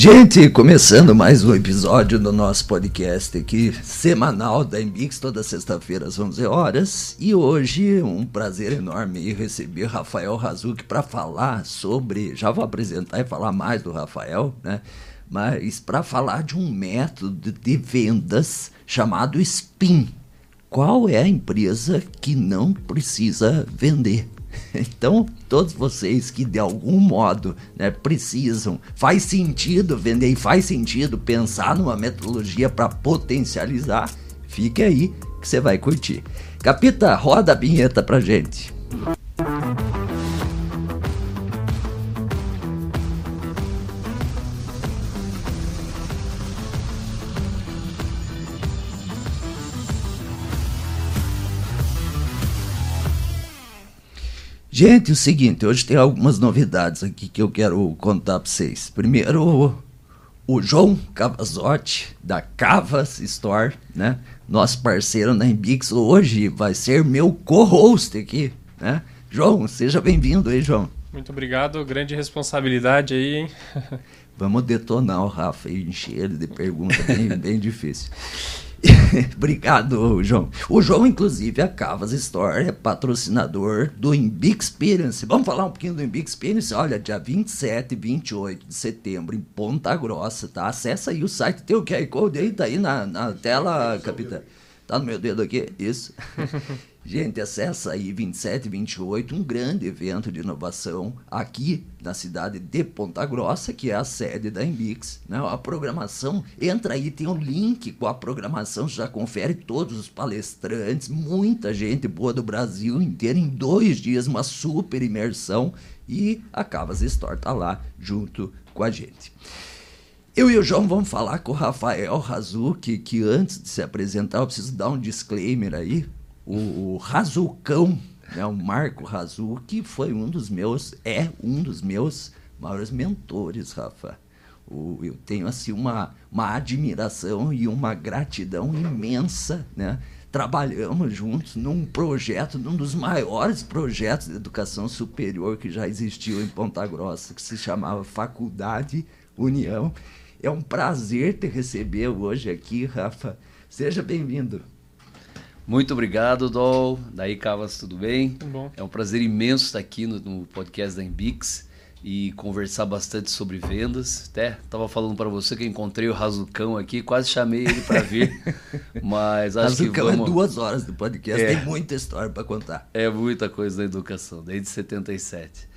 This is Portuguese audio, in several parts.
Gente, começando mais um episódio do nosso podcast aqui, semanal da Embix, toda sexta-feira às 11 horas. E hoje, um prazer enorme receber Rafael Razuki para falar sobre. Já vou apresentar e falar mais do Rafael, né? Mas para falar de um método de vendas chamado SPIN. Qual é a empresa que não precisa vender? Então, todos vocês que de algum modo né, precisam, faz sentido vender e faz sentido pensar numa metodologia para potencializar, fique aí que você vai curtir. Capita, roda a vinheta pra gente. Gente, é o seguinte, hoje tem algumas novidades aqui que eu quero contar para vocês. Primeiro, o, João Cavazotti, da Cavas Store, né? Nosso parceiro na Embix, hoje vai ser meu co-host aqui, né? João, seja bem-vindo aí, João. Muito obrigado, grande responsabilidade aí, hein? Vamos detonar o Rafa e encher ele de perguntas bem, bem difícil. Obrigado, João. O João, inclusive, a Cavas Store é patrocinador do Embic Experience. Vamos falar um pouquinho do Embic Experience? Olha, dia 27 e 28 de setembro, em Ponta Grossa, tá? Acessa aí o site, tem o QR Code aí, tá aí na, na tela, capitão. Tá no meu dedo aqui? Isso. Gente, acessa aí 27 e 28, um grande evento de inovação aqui na cidade de Ponta Grossa, que é a sede da Embix. Né? A programação, entra aí, tem um link com a programação, já confere todos os palestrantes, muita gente boa do Brasil inteiro, em dois dias, uma super imersão. E a Cavas Store tá lá junto com a gente. Eu e o João vamos falar com o Rafael Razuki, que antes de se apresentar, eu preciso dar um disclaimer aí, o, o Razucão, né, o Marco Razu, que foi um dos meus, é um dos meus maiores mentores, Rafa. O, eu tenho assim uma, uma admiração e uma gratidão imensa, né? Trabalhamos juntos num projeto, num dos maiores projetos de educação superior que já existiu em Ponta Grossa, que se chamava Faculdade União. É um prazer te receber hoje aqui, Rafa. Seja bem-vindo. Muito obrigado, Dol. Daí, Cavas, tudo bem? Tudo bom. É um prazer imenso estar aqui no, no podcast da Embix e conversar bastante sobre vendas. Até estava falando para você que encontrei o Razucão aqui, quase chamei ele para vir, mas acho Razucão que é vamos... duas horas do podcast, É. tem muita história para contar. É muita coisa da educação, desde 77.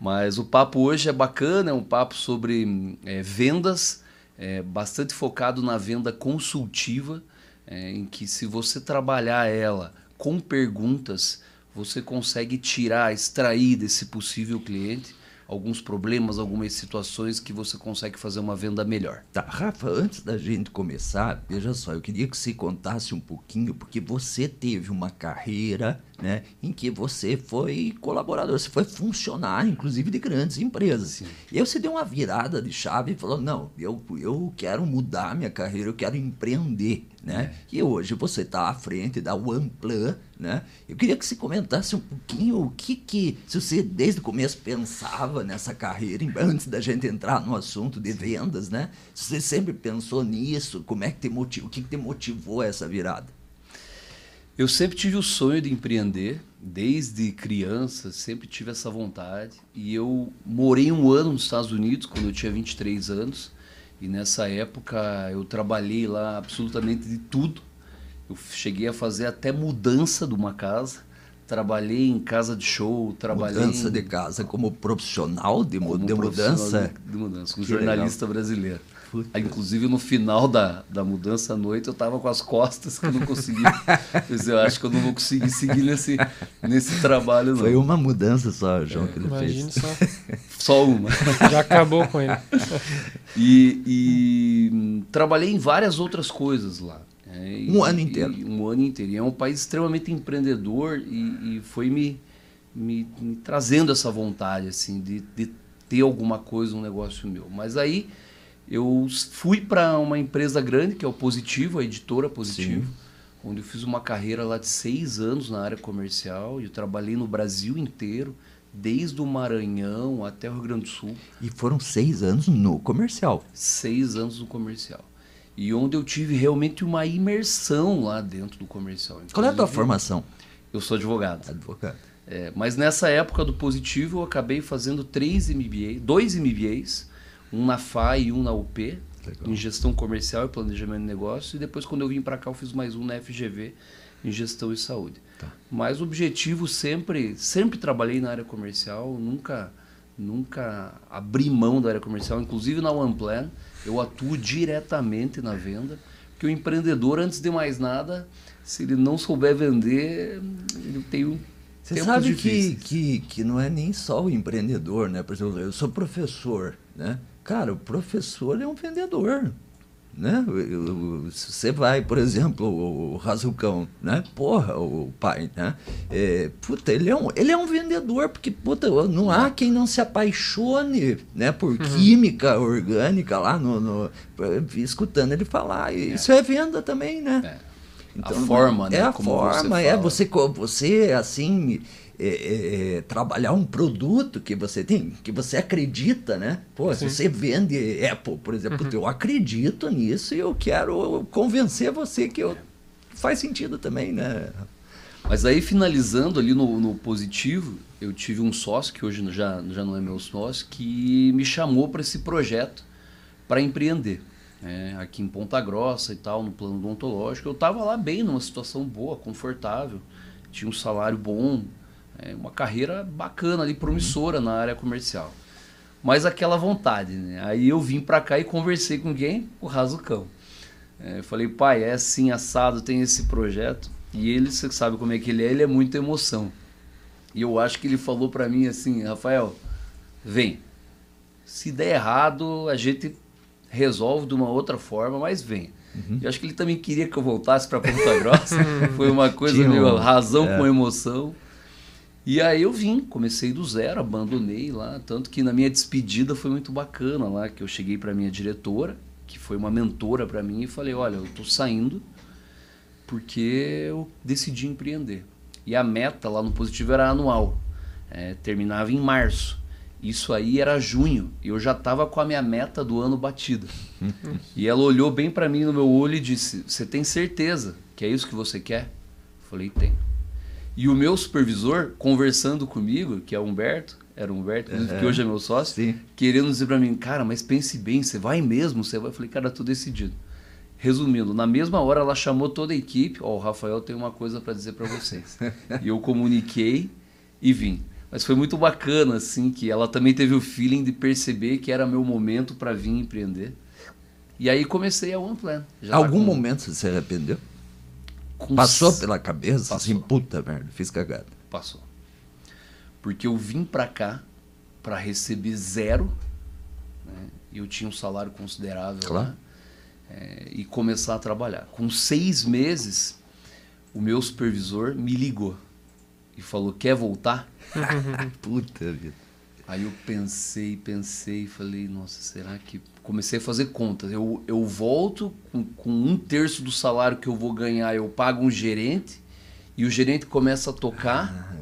Mas o papo hoje é bacana, é um papo sobre é, vendas, é, bastante focado na venda consultiva, é, em que se você trabalhar ela com perguntas, você consegue tirar, extrair desse possível cliente alguns problemas, algumas situações que você consegue fazer uma venda melhor. Tá, Rafa, antes da gente começar, veja só, eu queria que você contasse um pouquinho, porque você teve uma carreira, né, em que você foi colaborador, você foi funcionário, inclusive, de grandes empresas. E aí você deu uma virada de chave e falou, não, eu, eu quero mudar minha carreira, eu quero empreender, né? E hoje você está à frente da OnePlan, né? Eu queria que você comentasse um pouquinho o que que, se você desde o começo pensava nessa carreira, antes da gente entrar no assunto de vendas, né? Se você sempre pensou nisso, como é que te motivou, o que, que te motivou a essa virada? Eu sempre tive o sonho de empreender, desde criança, sempre tive essa vontade. E eu morei um ano nos Estados Unidos, quando eu tinha 23 anos. E nessa época eu trabalhei lá absolutamente de tudo. Eu cheguei a fazer até mudança de uma casa. Trabalhei em casa de show, trabalhei Mudança em, de casa como profissional de, como de profissional mudança. de, de mudança, como Que legal. jornalista brasileiro. Puta. Aí, inclusive no final da, da mudança à noite eu tava com as costas que eu não conseguia. Eu acho que eu não vou conseguir seguir nesse, nesse trabalho não. Foi uma mudança só, João, que ele fez. só. Só uma. Já acabou com ele. E, e, trabalhei em várias outras coisas lá. É, e- Um ano inteiro. e um ano inteiro. E é um país extremamente empreendedor e, e foi me, me, me trazendo essa vontade assim de, de ter alguma coisa, um negócio meu. Mas aí eu fui para uma empresa grande, que é o Positivo, a editora Positivo, Sim. onde eu fiz uma carreira lá de seis anos na área comercial. e Eu trabalhei no Brasil inteiro, desde o Maranhão até o Rio Grande do Sul. E foram seis anos no comercial. Seis anos no comercial. E onde eu tive realmente uma imersão lá dentro do comercial. Qual é a tua Inclusive, formação? Eu sou advogado. Advogado. É, mas nessa época do positivo eu acabei fazendo três MBA, dois MBAs, um na FA e um na UP, Legal. em gestão comercial e planejamento de negócio. E depois, quando eu vim para cá, eu fiz mais um na FGV, em gestão e saúde. Tá. Mas o objetivo sempre, sempre trabalhei na área comercial, nunca, nunca abri mão da área comercial. Inclusive na OnePlan, eu atuo diretamente na venda, porque o empreendedor, antes de mais nada, se ele não souber vender, ele tem um Você sabe que, que, que não é nem só o empreendedor, né? Por exemplo, eu sou professor, né? Cara, o professor é um vendedor, né? Você vai, por exemplo, o, Razucão, né? Porra, o pai, né? É, puta, ele é, um, ele é um vendedor, porque, puta, não há quem não se apaixone, né? Por química orgânica lá no, no- escutando ele falar. E Isso é venda também, né? É. A forma, né, É a como você forma, é você, co- você assim, é, é, é, trabalhar um produto que você tem, que você acredita, né? Pô, se você vende Apple, por exemplo, eu acredito nisso e eu quero convencer você que eu, faz sentido também, né? Mas aí, finalizando ali no, no positivo, eu tive um sócio, que hoje já, já não é meu sócio, que me chamou para esse projeto para empreender. né, aqui em Ponta Grossa e tal, no plano odontológico. Eu estava lá bem, numa situação boa, confortável, tinha um salário bom, é, uma carreira bacana ali, promissora na área comercial. Mas aquela vontade, né? Aí eu vim para cá e conversei com quem? O Razucão. É, eu falei, pai, é assim, assado, tem esse projeto. E ele, você sabe como é que ele é, ele é muita emoção. E eu acho que ele falou para mim assim, Rafael, vem. Se der errado, a gente resolve de uma outra forma, mas vem. Eu acho que ele também queria que eu voltasse para Ponta Grossa. Foi uma coisa meio razão é. com emoção. E aí eu vim, comecei do zero, abandonei lá, tanto que na minha despedida foi muito bacana lá, que eu cheguei para minha diretora, que foi uma mentora para mim e falei, olha, eu tô saindo porque eu decidi empreender. E a meta lá no positivo era anual, é, terminava em março. Isso aí era junho, e eu já estava com a minha meta do ano batida. e ela olhou bem para mim no meu olho e disse: Você tem certeza que é isso que você quer? Eu falei: Tenho. E o meu supervisor, conversando comigo, que é o Humberto, era o Humberto, que hoje é meu sócio, Sim. querendo dizer para mim: Cara, mas pense bem, você vai mesmo? Você vai? Eu falei: Cara, tô decidido. Resumindo, na mesma hora ela chamou toda a equipe. Ó, o Rafael tem uma coisa para dizer para vocês. e eu comuniquei e vim. Mas foi muito bacana, assim, que ela também teve o feeling de perceber que era meu momento para vir empreender. E aí comecei a One Plan. Já tá Algum com- momento você se arrependeu? Com Passou s- pela cabeça assim, Passou. puta merda, fiz cagada. Passou. Porque eu vim pra cá para receber zero. Né? E eu tinha um salário considerável Claro. lá. é, e começar a trabalhar. Com seis meses, o meu supervisor me ligou e falou: Quer voltar? Puta vida. Aí eu pensei, pensei, falei, nossa, será que. Comecei a fazer contas. Eu, eu volto com, com um terço do salário que eu vou ganhar, eu pago um gerente, e o gerente começa a tocar.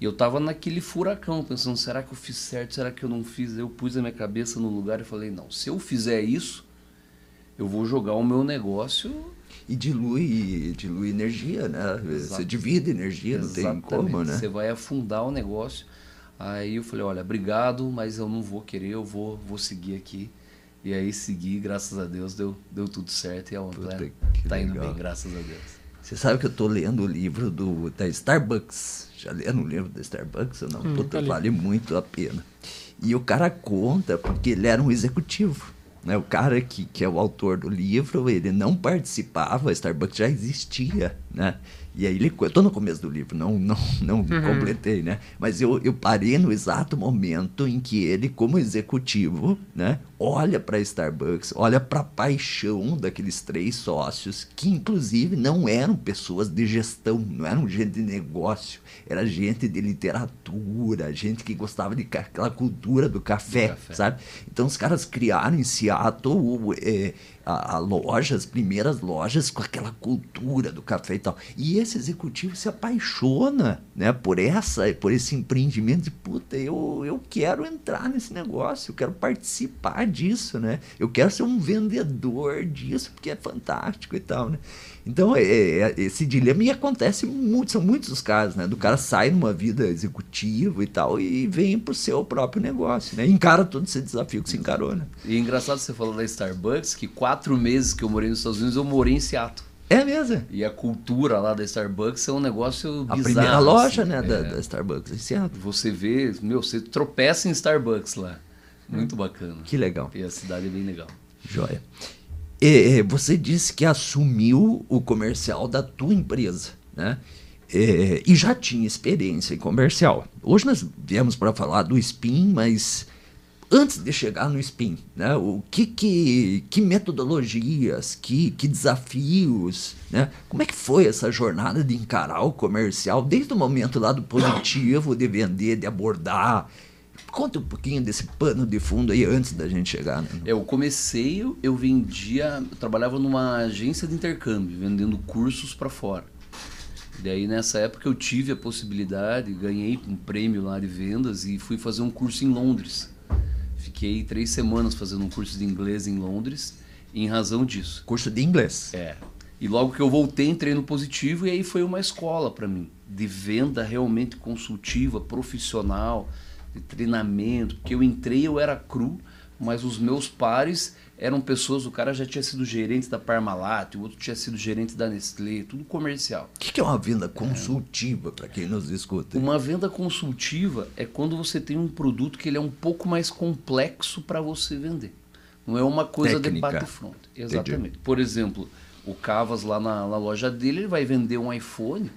E eu tava naquele furacão, pensando, será que eu fiz certo? Será que eu não fiz? Eu pus a minha cabeça no lugar e falei, não, se eu fizer isso, eu vou jogar o meu negócio. E dilui, dilui energia, né? Você Exato. divide energia, não tem como, né? Você vai afundar o negócio. Aí eu falei, olha, obrigado, mas eu não vou querer, eu vou, vou seguir aqui. E aí segui, graças a Deus, deu, deu tudo certo e a Puta, One que tá indo legal. bem, graças a Deus. Você sabe que eu tô lendo o livro do, da Starbucks. Já lendo o livro da Starbucks ou não? Hum, Puta, tá vale muito a pena. E o cara conta porque ele era um executivo. Né? O cara que, que é o autor do livro, ele não participava, a Starbucks já existia, né? E aí ele, eu tô no começo do livro, não, não, não completei, né? Mas eu, eu parei no exato momento em que ele, como executivo, né, olha para Starbucks, olha para a paixão daqueles três sócios, que inclusive não eram pessoas de gestão, não eram gente de negócio, era gente de literatura, gente que gostava de aquela cultura do café, café. sabe? Então os caras criaram em Seattle é, a, a loja, as primeiras lojas com aquela cultura do café. tal. E esse executivo se apaixona, né, por essa, por esse empreendimento de puta, eu, eu quero entrar nesse negócio, eu quero participar disso, né? Eu quero ser um vendedor disso, porque é fantástico e tal, né? Então, é, é, esse dilema e acontece muito, são muitos os casos, né? Do cara sai numa vida executiva e tal e vem pro seu próprio negócio, né? Encara todo esse desafio que se encarou, né? E é engraçado você falou da Starbucks, que quatro meses que eu morei nos Estados Unidos, eu morei em Seattle. É mesmo? E a cultura lá da Starbucks é um negócio bizarro. A primeira loja, assim. né, é. da, da, Starbucks em Seattle. Você vê, meu, você tropeça em Starbucks lá. Muito bacana. Que legal. E a cidade é bem legal. Joia. É, você disse que assumiu o comercial da tua empresa, né? É, e já tinha experiência em comercial. Hoje nós viemos para falar do SPIN, mas antes de chegar no SPIN, né, o que, que, que metodologias, que, que desafios, né, como é que foi essa jornada de encarar o comercial, desde o momento lá do positivo, de vender, de abordar, Conta um pouquinho desse pano de fundo aí antes da gente chegar. Né? Eu comecei, eu vendia, eu trabalhava numa agência de intercâmbio, vendendo cursos para fora. Daí nessa época eu tive a possibilidade, ganhei um prêmio lá de vendas e fui fazer um curso em Londres. Fiquei três semanas fazendo um curso de inglês em Londres, em razão disso. Curso de inglês? É. E logo que eu voltei, entrei no positivo e aí foi uma escola para mim, de venda realmente consultiva, profissional de treinamento, porque eu entrei, eu era cru, mas os meus pares eram pessoas, o cara já tinha sido gerente da Parmalat, o outro tinha sido gerente da Nestlé, tudo comercial. O que é uma venda consultiva, é. para quem nos escuta? Uma venda consultiva é quando você tem um produto que ele é um pouco mais complexo para você vender. Não é uma coisa Técnica. de bate front. Exatamente. Entendi. Por exemplo, o Cavas lá na, na loja dele, ele vai vender um iPhone,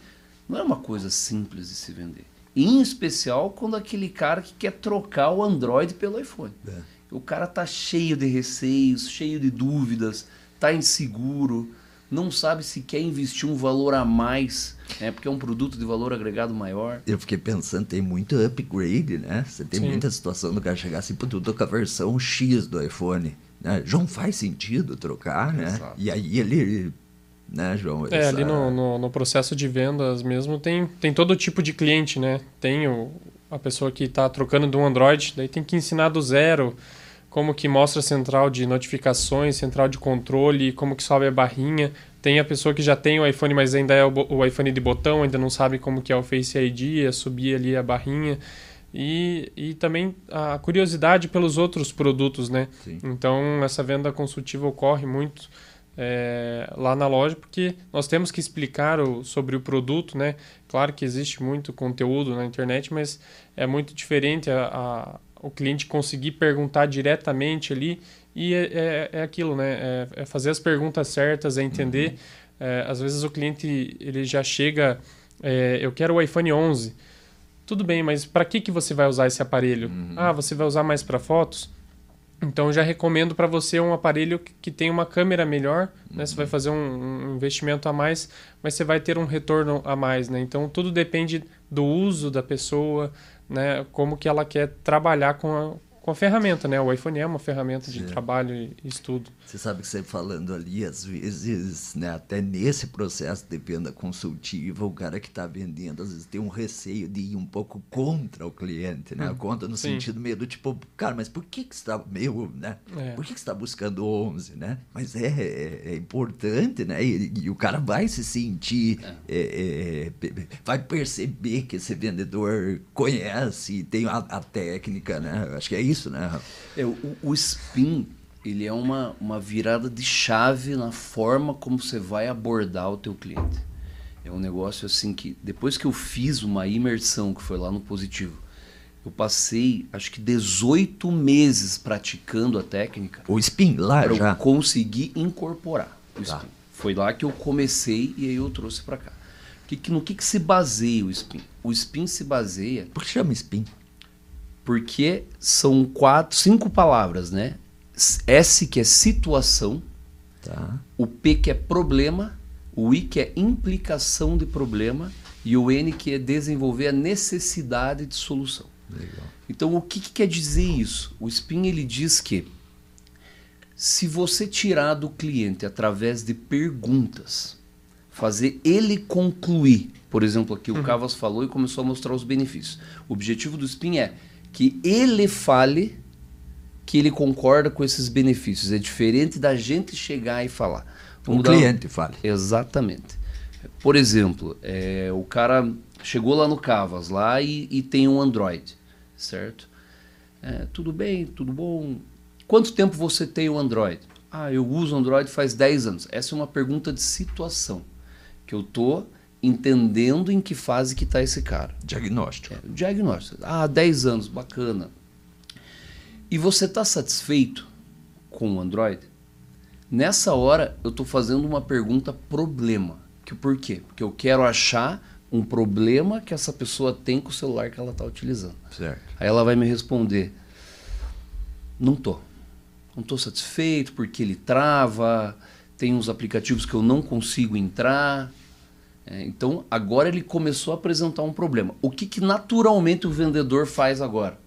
não é uma coisa simples de se vender. Em especial quando aquele cara que quer trocar o Android pelo iPhone. É. O cara tá cheio de receios, cheio de dúvidas, tá inseguro, não sabe se quer investir um valor a mais, né? Porque é um produto de valor agregado maior. Eu fiquei pensando, tem muito upgrade, né? Você tem Sim. muita situação do cara chegar assim, pô, tu tô com a versão X do iPhone. Né? Não faz sentido trocar, né? Exato. E aí ele né, João? É, ali no, no, no, processo de vendas mesmo tem, tem todo tipo de cliente, né? Tem o, a pessoa que está trocando de um Android, daí tem que ensinar do zero como que mostra a central de notificações, central de controle, como que sobe a barrinha. Tem a pessoa que já tem o iPhone, mas ainda é o, o iPhone de botão, ainda não sabe como que é o Face ID, é subir ali a barrinha. E, e também a curiosidade pelos outros produtos, né? Sim. Então, essa venda consultiva ocorre muito é, lá na loja, porque nós temos que explicar o, sobre o produto, né? Claro que existe muito conteúdo na internet, mas é muito diferente a, a o cliente conseguir perguntar diretamente ali e é, é, é aquilo, né? É, é, fazer as perguntas certas, é entender. Uhum. É, às vezes o cliente ele já chega, é, eu quero o iPhone 11. Tudo bem, mas para que, que você vai usar esse aparelho? Uhum. Ah, você vai usar mais para fotos? Então já recomendo para você um aparelho que tem uma câmera melhor, né? Você vai uhum. fazer um, um, investimento a mais, mas você vai ter um retorno a mais, né? Então tudo depende do uso da pessoa, né? Como que ela quer trabalhar com a, com a ferramenta, né? O iPhone é uma ferramenta de trabalho e estudo. Você sabe que você falando ali, às vezes, né, até nesse processo de venda consultiva, o cara que está vendendo, às vezes tem um receio de ir um pouco contra o cliente, né? Hum, contra no sim. sentido meio do tipo, cara, mas por que, que você está meio, né? É. Por que, que você está buscando 11, né? Mas é, é, é importante, né? E, e, o cara vai se sentir, é. É, é vai perceber que esse vendedor conhece e tem a, a técnica, né? Acho que é isso isso, né? É, o, o spin ele é uma, uma virada de chave na forma como você vai abordar o teu cliente. É um negócio assim que depois que eu fiz uma imersão que foi lá no positivo, eu passei acho que 18 meses praticando a técnica. O spin lá pra já. eu conseguir incorporar o tá. spin. Foi lá que eu comecei e aí eu trouxe para cá. Que, que, no que, que se baseia o spin? O spin se baseia. Por que chama spin? Porque são quatro, cinco palavras, né? S que é situação, tá. o P que é problema, o I que é implicação de problema e o N que é desenvolver a necessidade de solução. Legal. Então o que, que quer dizer isso? O Spin ele diz que se você tirar do cliente através de perguntas, fazer ele concluir. Por exemplo, aqui o Cavas falou e começou a mostrar os benefícios. O objetivo do spin é que ele fale que ele concorda com esses benefícios. É diferente da gente chegar e falar. O cliente fale. Exatamente. Por exemplo, é, o cara chegou lá no Cavas lá e, e tem um Android, certo? É, tudo bem, tudo bom. Quanto tempo você tem o Android? Ah, eu uso Android faz 10 anos. Essa é uma pergunta de situação que eu tô entendendo em que fase que está esse cara. Diagnóstico. É, diagnóstico. Ah, 10 anos, bacana. E você está satisfeito com o Android? Nessa hora eu estou fazendo uma pergunta problema. Que por quê? Porque eu quero achar um problema que essa pessoa tem com o celular que ela está utilizando. Certo. Aí ela vai me responder: não tô, não tô satisfeito porque ele trava, tem uns aplicativos que eu não consigo entrar. É, então agora ele começou a apresentar um problema. O que, que naturalmente o vendedor faz agora?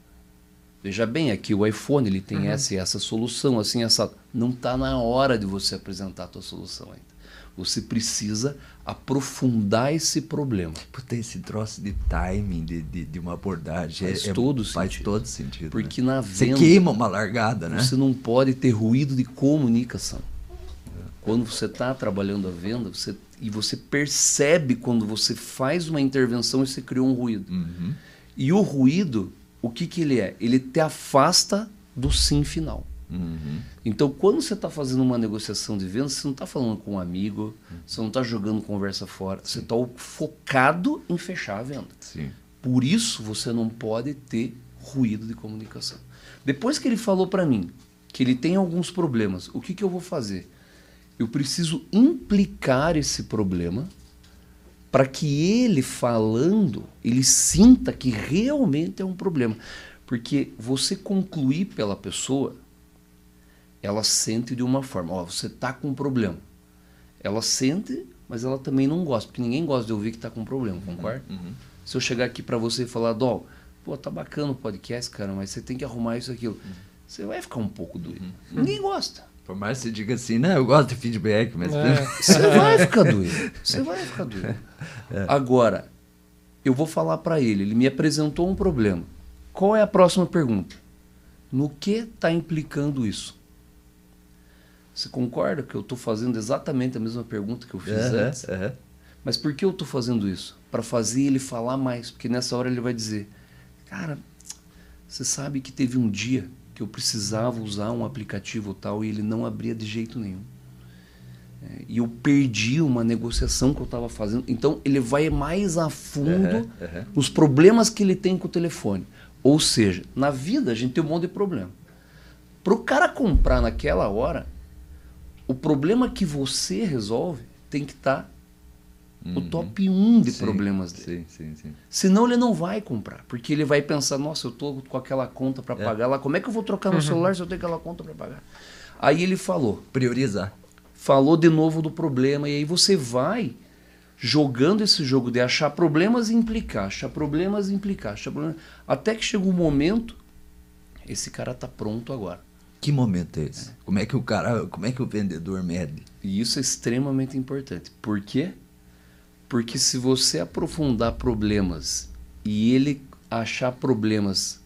Veja bem, aqui o iPhone ele tem uhum. essa essa solução, assim essa. Não está na hora de você apresentar a tua solução ainda. Você precisa aprofundar esse problema. Tem esse troço de timing, de, de, de uma abordagem. Faz é, todo faz sentido. todo sentido. Porque né? na venda. Você queima uma largada, né? Você não pode ter ruído de comunicação. Quando você está trabalhando a venda, você, e você percebe quando você faz uma intervenção e você criou um ruído. Uhum. E o ruído, o que, que ele é? Ele te afasta do sim final. Uhum. Então, quando você está fazendo uma negociação de venda, você não está falando com um amigo, uhum. você não está jogando conversa fora, Sim. você está focado em fechar a venda. Sim. Por isso, você não pode ter ruído de comunicação. Depois que ele falou para mim que ele tem alguns problemas, o que, que eu vou fazer? Eu preciso implicar esse problema para que ele falando, ele sinta que realmente é um problema. Porque você concluir pela pessoa ela sente de uma forma, ó, você tá com um problema. Ela sente, mas ela também não gosta, porque ninguém gosta de ouvir que tá com um problema, uhum, concorda? Uhum. Se eu chegar aqui para você e falar, Dol, pô, tá bacana o podcast, cara, mas você tem que arrumar isso aquilo. Uhum. Você vai ficar um pouco doido. Uhum. Ninguém gosta. Por mais que você diga assim, não, eu gosto de feedback, mas. É. Você vai ficar doido. Você vai ficar doido. É. Agora, eu vou falar para ele, ele me apresentou um problema. Qual é a próxima pergunta? No que está implicando isso? Você concorda que eu estou fazendo exatamente a mesma pergunta que eu fiz uhum, antes? Uhum. Mas por que eu estou fazendo isso? Para fazer ele falar mais. Porque nessa hora ele vai dizer: Cara, você sabe que teve um dia que eu precisava usar um aplicativo tal e ele não abria de jeito nenhum. É, e eu perdi uma negociação que eu estava fazendo. Então ele vai mais a fundo uhum, nos problemas que ele tem com o telefone. Ou seja, na vida a gente tem um monte de problema. Para o cara comprar naquela hora, o problema que você resolve tem que estar tá uhum. o top 1 de sim, problemas dele. Sim, sim, sim. Senão ele não vai comprar, porque ele vai pensar, nossa, eu tô com aquela conta para é. pagar lá, como é que eu vou trocar meu uhum. celular se eu tenho aquela conta para pagar? Aí ele falou, priorizar. Falou de novo do problema e aí você vai jogando esse jogo de achar problemas e implicar, achar problemas e implicar, achar problemas, até que chega um momento, esse cara tá pronto agora. Que momento é esse? É. Como é que o cara, como é que o vendedor mede? E isso é extremamente importante. Por quê? Porque se você aprofundar problemas e ele achar problemas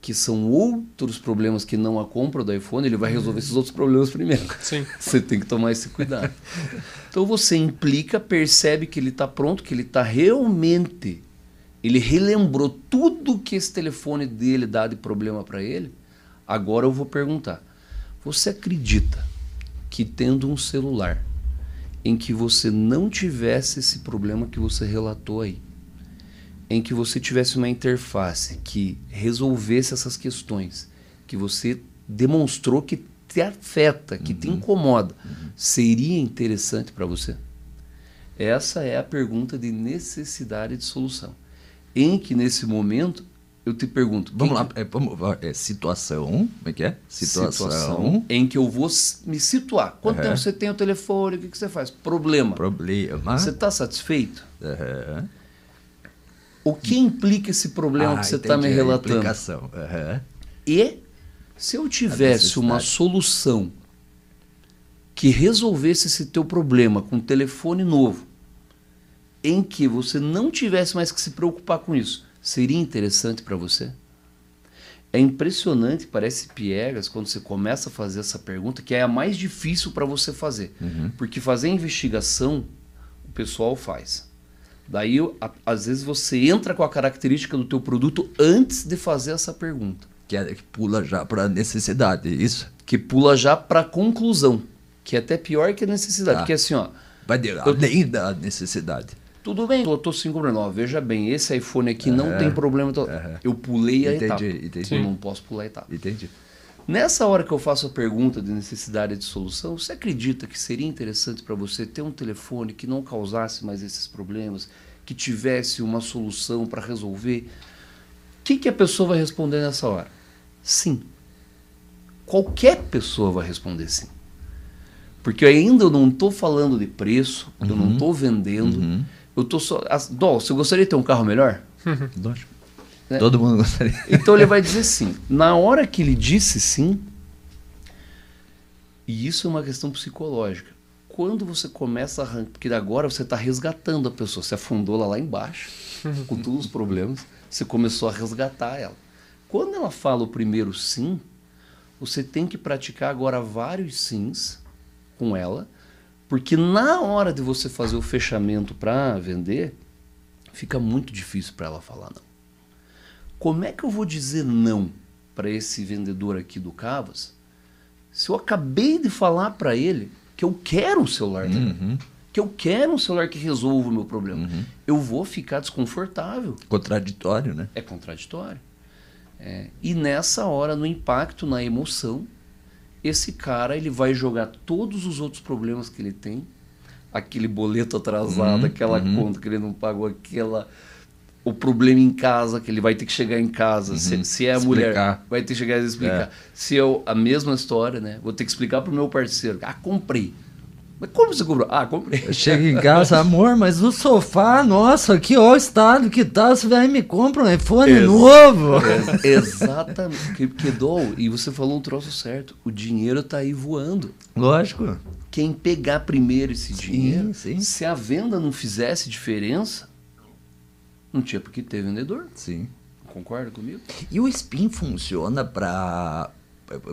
que são outros problemas que não a compra do iPhone, ele vai resolver esses outros problemas primeiro. Sim. Você tem que tomar esse cuidado. então você implica, percebe que ele está pronto, que ele está realmente. Ele relembrou tudo que esse telefone dele dá de problema para ele Agora eu vou perguntar: você acredita que tendo um celular em que você não tivesse esse problema que você relatou aí, em que você tivesse uma interface que resolvesse essas questões, que você demonstrou que te afeta, que uhum. te incomoda, uhum. seria interessante para você? Essa é a pergunta de necessidade de solução. Em que nesse momento eu te pergunto. Vamos lá, é, vamos, é, situação. Como é que é? Situação, situação em que eu vou me situar. Quanto uhum. tempo você tem o telefone? O que, que você faz? Problema. Problema. Você está satisfeito? Uhum. O que implica esse problema ah, que você está me relatando? Implicação. Uhum. E se eu tivesse uma solução que resolvesse esse teu problema com um telefone novo, em que você não tivesse mais que se preocupar com isso, seria interessante para você? É impressionante, parece piegas, quando você começa a fazer essa pergunta, que é a mais difícil para você fazer. Uhum. Porque fazer investigação, o pessoal faz. Daí, a, às vezes, você entra com a característica do teu produto antes de fazer essa pergunta. Que, é, que pula já para necessidade, é isso? Que pula já para conclusão, que é até pior que a necessidade. Tá. Porque assim, ó, Vai de, além da necessidade. Tudo bem, eu tô 5,9. Veja bem, esse iPhone aqui não tem problema. Aham. Eu pulei a Entendi, etapa. entendi. Eu não posso pular a etapa. Entendi. Nessa hora que eu faço a pergunta de necessidade de solução, você acredita que seria interessante para você ter um telefone que não causasse mais esses problemas, que tivesse uma solução para resolver? O que, que a pessoa vai responder nessa hora? Sim. Qualquer pessoa vai responder sim. Porque ainda eu não estou falando de preço, eu não estou vendendo, Uhum. Eu estou só. As- Dó, você gostaria de ter um carro melhor? Lógico. Né? Todo mundo gostaria. Então ele vai dizer sim. Na hora que ele disse sim, e isso é uma questão psicológica. Quando você começa a arrancar, porque agora você está resgatando a pessoa, você afundou ela lá embaixo, com todos os problemas, você começou a resgatar ela. Quando ela fala o primeiro sim, você tem que praticar agora vários sims com ela, porque na hora de você fazer o fechamento para vender, fica muito difícil para ela falar não. Como é que eu vou dizer não para esse vendedor aqui do Cavas se eu acabei de falar para ele que eu quero um celular dele, Uhum. que eu quero um celular que resolva o meu problema? Eu vou ficar desconfortável. Contraditório, né? É contraditório. É, e nessa hora, no impacto, na emoção, esse cara ele vai jogar todos os outros problemas que ele tem, aquele boleto atrasado, Uhum, aquela uhum. conta que ele não pagou, aquela o problema em casa que ele vai ter que chegar em casa, se, se é a mulher, Explicar. vai ter que chegar e explicar. É. Se eu a mesma história, né? Vou ter que explicar pro meu parceiro. Ah, comprei. Mas como você comprou? Ah, comprei. Eu chego em casa, amor, mas o sofá, nossa, aqui ó o estado que tá, você vai me compra um iPhone Ex- novo. Ex- Exatamente. Porque, porque, Dol, e você falou um troço certo. O dinheiro tá aí voando. Lógico. Quem pegar primeiro esse Sim, dinheiro, sim. se a venda não fizesse diferença, não tinha por que ter vendedor. Sim. Concorda comigo? E o SPIN funciona para,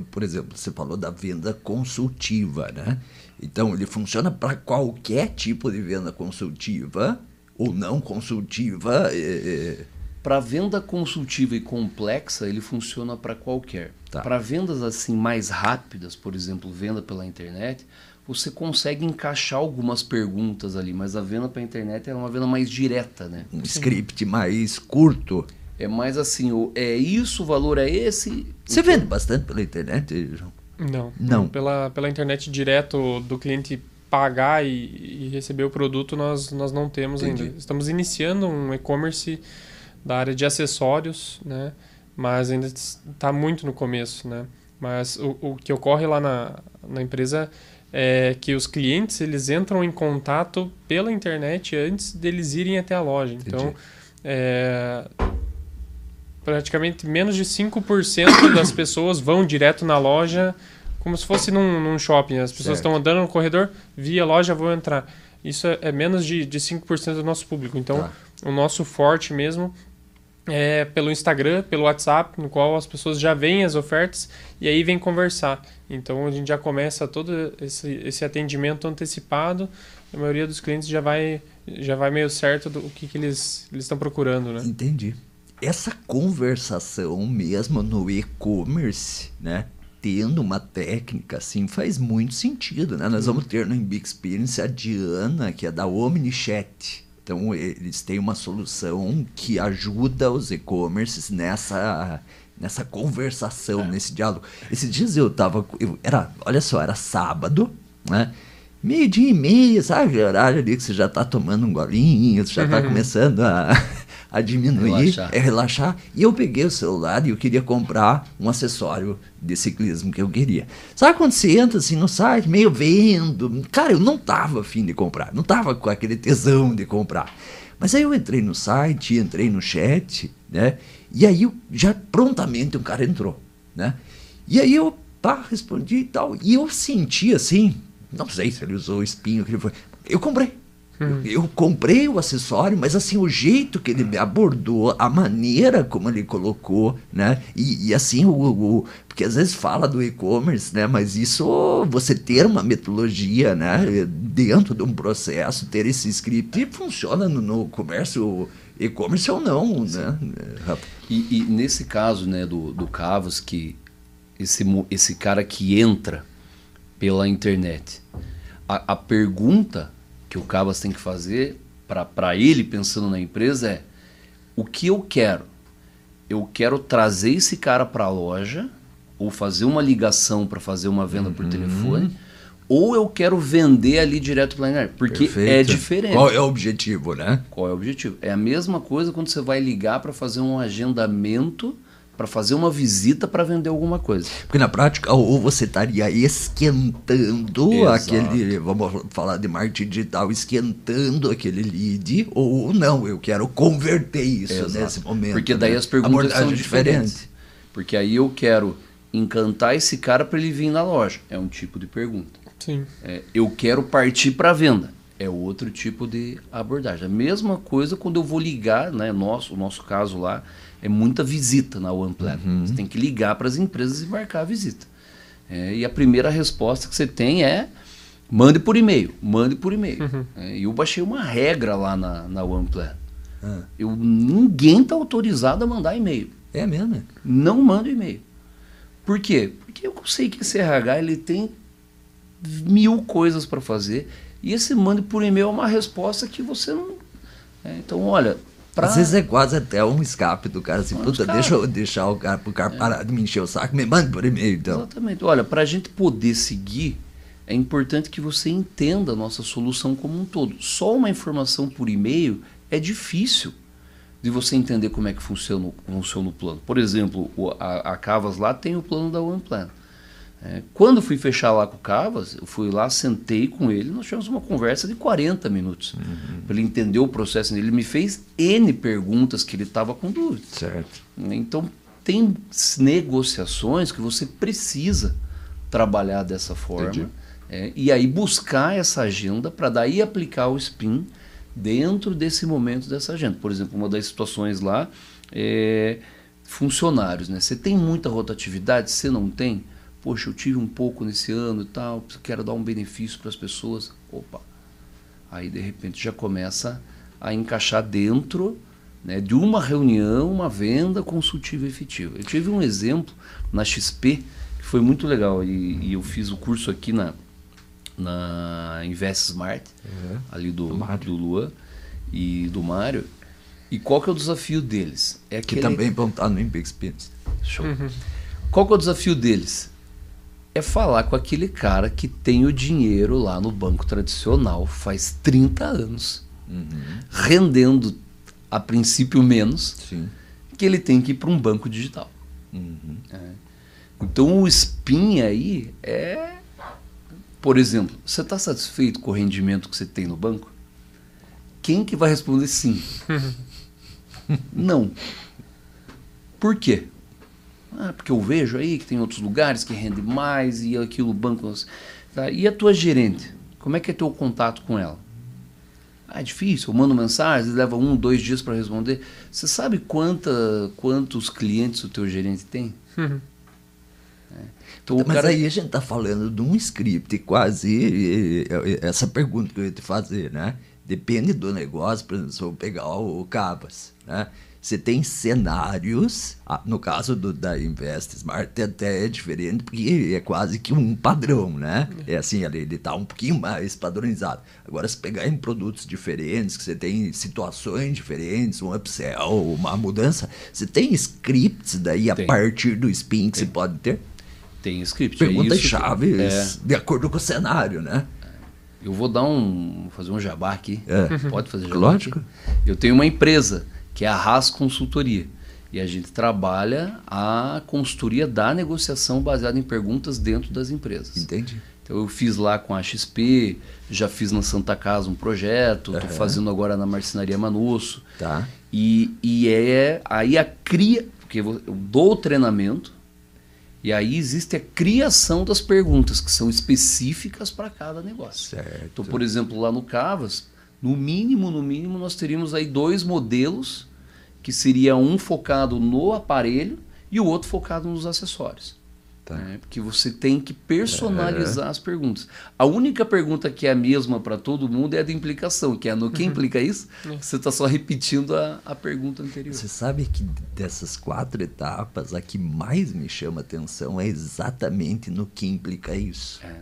por exemplo, você falou da venda consultiva, né? Então ele funciona para qualquer tipo de venda consultiva ou não consultiva. é, Para venda consultiva e complexa, ele funciona para qualquer. Tá. Para vendas assim mais rápidas, por exemplo, venda pela internet, você consegue encaixar algumas perguntas ali, mas a venda pela internet é uma venda mais direta, né? um script mais curto. É mais assim, é isso, o valor é esse. Você vende bastante pela internet, João? Não. Não. Pela, pela internet direto do cliente pagar e, e receber o produto, nós, nós não temos Entendi. ainda. Estamos iniciando um e-commerce da área de acessórios, né? Mas ainda está muito no começo, né? Mas o, o que ocorre lá na, na empresa é que os clientes eles entram em contato pela internet antes deles irem até a loja. Então, Entendi. é, praticamente menos de 5% das pessoas vão direto na loja como se fosse num, num shopping. As pessoas estão andando no corredor, via loja, vão entrar. Isso é, é menos de, de 5% do nosso público. Então, Tá. o nosso forte mesmo é pelo Instagram, pelo WhatsApp, no qual as pessoas já veem as ofertas e aí vem conversar. Então, a gente já começa todo esse, esse atendimento antecipado. A maioria dos clientes já vai, já vai meio certo do que, que eles eles estão procurando, né? Entendi. Essa conversação mesmo no e-commerce, né? Tendo uma técnica assim faz muito sentido, né? Nós vamos ter no Big Experience a Diana, que é da OmniChat. Então eles têm uma solução que ajuda os e-commerces nessa nessa conversação, nesse diálogo. Esses dias eu tava, eu, era, olha só, era sábado, né? Meio dia e meia, sabe? Horário ali que você já tá tomando um golinho, você já tá começando a, a diminuir, Relaxar. é relaxar. E eu peguei o celular e eu queria comprar um acessório de ciclismo que eu queria. Sabe quando você entra assim no site, meio vendo? Cara, eu não tava afim de comprar, não tava com aquele tesão de comprar. Mas aí eu entrei no site, entrei no chat, né? E aí eu, já prontamente o cara entrou, né? E aí eu pá, respondi e tal. E eu senti assim, não sei se ele usou o espinho que ele foi. Eu comprei. Hum. Eu comprei o acessório, mas assim, o jeito que ele me abordou, a maneira como ele colocou, né? E, e assim, o, o, porque às vezes fala do e-commerce, né? Mas isso, você ter uma metodologia, né? Dentro de um processo, ter esse script, funciona no, no comércio e-commerce ou não, Sim. né? E, e, nesse caso, né, do, do Cavos, que esse, esse cara que entra pela internet, a, a pergunta que o Cabas tem que fazer para ele, pensando na empresa, é o que eu quero? Eu quero trazer esse cara para a loja ou fazer uma ligação para fazer uma venda uhum. por telefone ou eu quero vender ali direto pela internet. Porque é Perfeito. é diferente. Qual é o objetivo, né? Qual é o objetivo? É a mesma coisa quando você vai ligar para fazer um agendamento para fazer uma visita para vender alguma coisa. Porque na prática, ou você estaria esquentando Exato. aquele, vamos falar de marketing digital, esquentando aquele lead, ou não, eu quero converter isso Exato. nesse momento. Porque daí né? as perguntas são diferentes. Diferente. Porque aí eu quero encantar esse cara para ele vir na loja. É um tipo de pergunta. Sim. É, eu quero partir para venda. É outro tipo de abordagem. A mesma coisa quando eu vou ligar, né? Nosso, o nosso caso lá, é muita visita na OnePlan. Uhum. Você tem que ligar para as empresas e marcar a visita. É, e a primeira resposta que você tem é mande por e-mail, mande por e-mail. Uhum. É, eu baixei uma regra lá na, na OnePlan. Ah. Eu, ninguém está autorizado a mandar e-mail. É mesmo? Não manda e-mail. Por quê? Porque eu sei que esse RH ele tem mil coisas para fazer e esse mande por e-mail é uma resposta que você não. É, então, olha, Pra... Às vezes é quase até um escape do cara, assim, puta, deixa eu deixar o cara pro cara é. parar de me encher o saco, me manda por e-mail, então. Exatamente. Olha, pra gente poder seguir, é importante que você entenda a nossa solução como um todo. Só uma informação por e-mail é difícil de você entender como é que funciona, funciona o plano. Por exemplo, a, a Cavas lá tem o plano da OnePlan. É, quando fui fechar lá com o Cavas, eu fui lá, sentei com ele, nós tivemos uma conversa de 40 minutos uhum. para ele entender o processo dele. Ele me fez N perguntas que ele estava com dúvida. Certo. Então, tem negociações que você precisa trabalhar dessa forma é, e aí buscar essa agenda para daí aplicar o SPIN dentro desse momento dessa agenda. Por exemplo, uma das situações lá é funcionários. Né? Você tem muita rotatividade? Você não tem? Poxa, eu tive um pouco nesse ano e tal, quero dar um benefício para as pessoas. Opa, aí de repente já começa a encaixar dentro né, de uma reunião, uma venda consultiva efetiva. Eu tive um exemplo na XP que foi muito legal e, e eu fiz o curso aqui na, na Invest Smart, uhum. ali do, do, do Luan e do Mário. E qual que é o desafio deles? É aquele... Que também vão estar no Impact. Show. Uhum. Qual que é o desafio deles? É falar com aquele cara que tem o dinheiro lá no banco tradicional faz 30 anos, uhum. rendendo a princípio menos, Sim. que ele tem que ir para um banco digital. Uhum. É. Então o spin aí é, por exemplo, você está satisfeito com o rendimento que você tem no banco? Quem que vai responder sim? Não. Por quê? Ah, porque eu vejo aí que tem outros lugares que rendem mais e aquilo, banco. Tá? E a tua gerente? Como é que é teu contato com ela? Ah, é difícil, eu mando mensagens, leva um, dois dias para responder. Você sabe quanta, quantos clientes o teu gerente tem? Uhum. É. Então, Mas cara... aí a gente está falando de um script quase essa pergunta que eu ia te fazer, né? Depende do negócio, por exemplo, se eu pegar o Cabas, né? Você tem cenários, ah, no caso do, da Invest Smart até é diferente, porque é quase que um padrão, né? É assim, ele está um pouquinho mais padronizado. Agora, se pegar em produtos diferentes, que você tem situações diferentes, um upsell, uma mudança, você tem scripts daí tem. a partir do spin que tem. você pode ter? Tem script. É chaves é. de acordo com o cenário, né? Eu vou dar um. fazer um jabá aqui. É. Pode fazer jabá? Lógico. Aqui? Eu tenho uma empresa que é a RAS Consultoria. E a gente trabalha a consultoria da negociação baseada em perguntas dentro das empresas. Entendi. Então eu fiz lá com a XP, já fiz na Santa Casa um projeto, estou uhum. fazendo agora na Marcenaria Manosso. Tá. E, e é aí a cria, porque eu dou o treinamento, e aí existe a criação das perguntas, que são específicas para cada negócio. Certo. Então, por exemplo, lá no Cavas, No mínimo, no mínimo, nós teríamos aí dois modelos, que seria um focado no aparelho e o outro focado nos acessórios. Tá. né? Porque você tem que personalizar as perguntas. A única pergunta que é a mesma para todo mundo é a de implicação, que é no que implica isso? Você está só repetindo a, a pergunta anterior. Você sabe que dessas quatro etapas, a que mais me chama atenção é exatamente no que implica isso. É.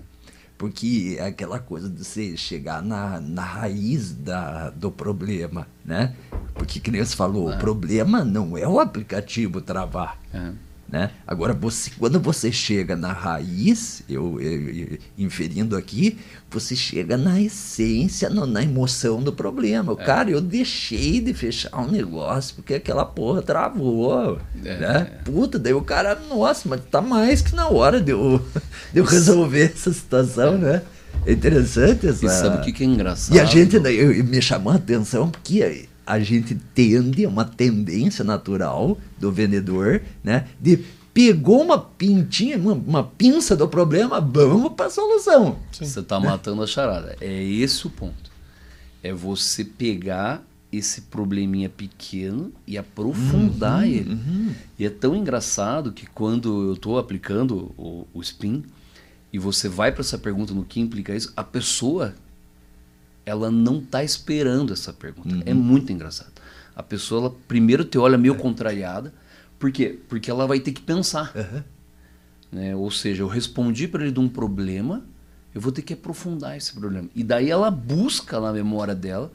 Porque é aquela coisa de você chegar na, na raiz da, do problema, né? Porque, que nem você falou, o problema não é o aplicativo travar. É. Né? Agora, você, quando você chega na raiz, eu, eu- eu- inferindo aqui, você chega na essência, no- na emoção do problema. O Cara, eu deixei de fechar um negócio porque aquela porra travou. É. Né? Puta, daí o cara, nossa, mas tá mais que na hora de eu, de eu resolver essa situação, né? É interessante essa. E sabe o que, que é engraçado? E a gente, daí, eu- me chamou a atenção porque a gente tende, é uma tendência natural do vendedor, né? De pegou uma pintinha, uma, uma pinça do problema, vamos para a solução. Você está matando a charada. É esse o ponto. É você pegar esse probleminha pequeno e aprofundar ele. E é tão engraçado que quando eu estou aplicando o, o spin e você vai para essa pergunta no que implica isso, a pessoa ela não está esperando essa pergunta. É muito engraçado. A pessoa ela, primeiro te olha meio contrariada, por quê? Porque ela vai ter que pensar. né? Ou seja, eu respondi para ele de um problema, eu vou ter que aprofundar esse problema. E daí ela busca na memória dela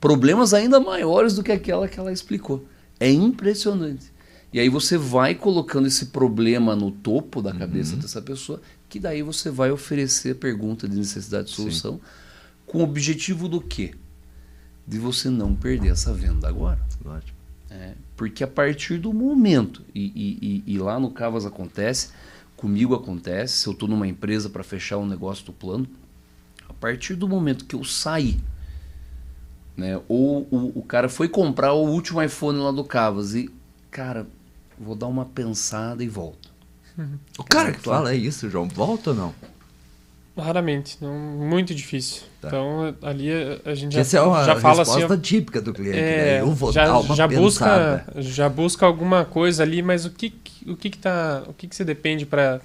problemas ainda maiores do que aquela que ela explicou. É impressionante. E aí você vai colocando esse problema no topo da cabeça dessa pessoa, que daí você vai oferecer a pergunta de necessidade de solução com o objetivo do quê? De você não perder essa venda agora. Lógico. É, porque a partir do momento, e, e- e- lá no Cavas acontece, comigo acontece, se eu estou numa empresa para fechar um negócio do plano, a partir do momento que eu saí, né, ou o, o cara foi comprar o último iPhone lá do Cavas e, cara, vou dar uma pensada e volto. O cara que fala isso, João, volta ou não? Raramente, não, muito difícil. Tá. Então ali a, gente Porque já, essa é uma já fala assim. resposta típica do cliente, é, né? Eu vou já, dar uma já pensada. busca já busca alguma coisa ali, mas o que o que que tá o que que você depende para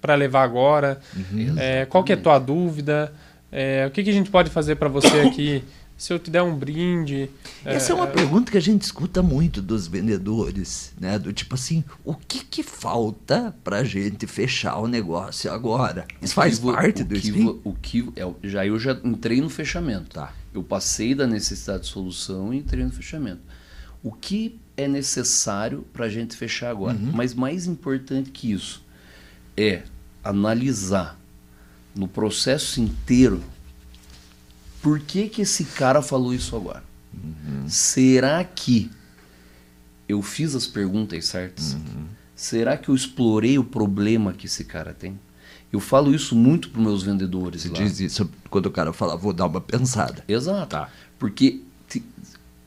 para levar agora? Uhum. É, qual que é a tua dúvida? É, o que que a gente pode fazer para você aqui? Se eu te der um brinde, Essa é uma pergunta que a gente escuta muito dos vendedores, né? Do tipo assim, o que que falta pra gente fechar o negócio agora? Isso faz vo- parte o do que, vo- o que é, já eu já entrei no fechamento. Tá. Eu passei da necessidade de solução e entrei no fechamento. O que é necessário para a gente fechar agora? Uhum. Mas mais importante que isso é analisar no processo inteiro por que que esse cara falou isso agora. Uhum. Será que eu fiz as perguntas certas? Uhum. Será que eu explorei o problema que esse cara tem? Eu falo isso muito para meus vendedores Você lá. diz isso quando o cara fala, vou dar uma pensada. Exato. Tá. Porque te-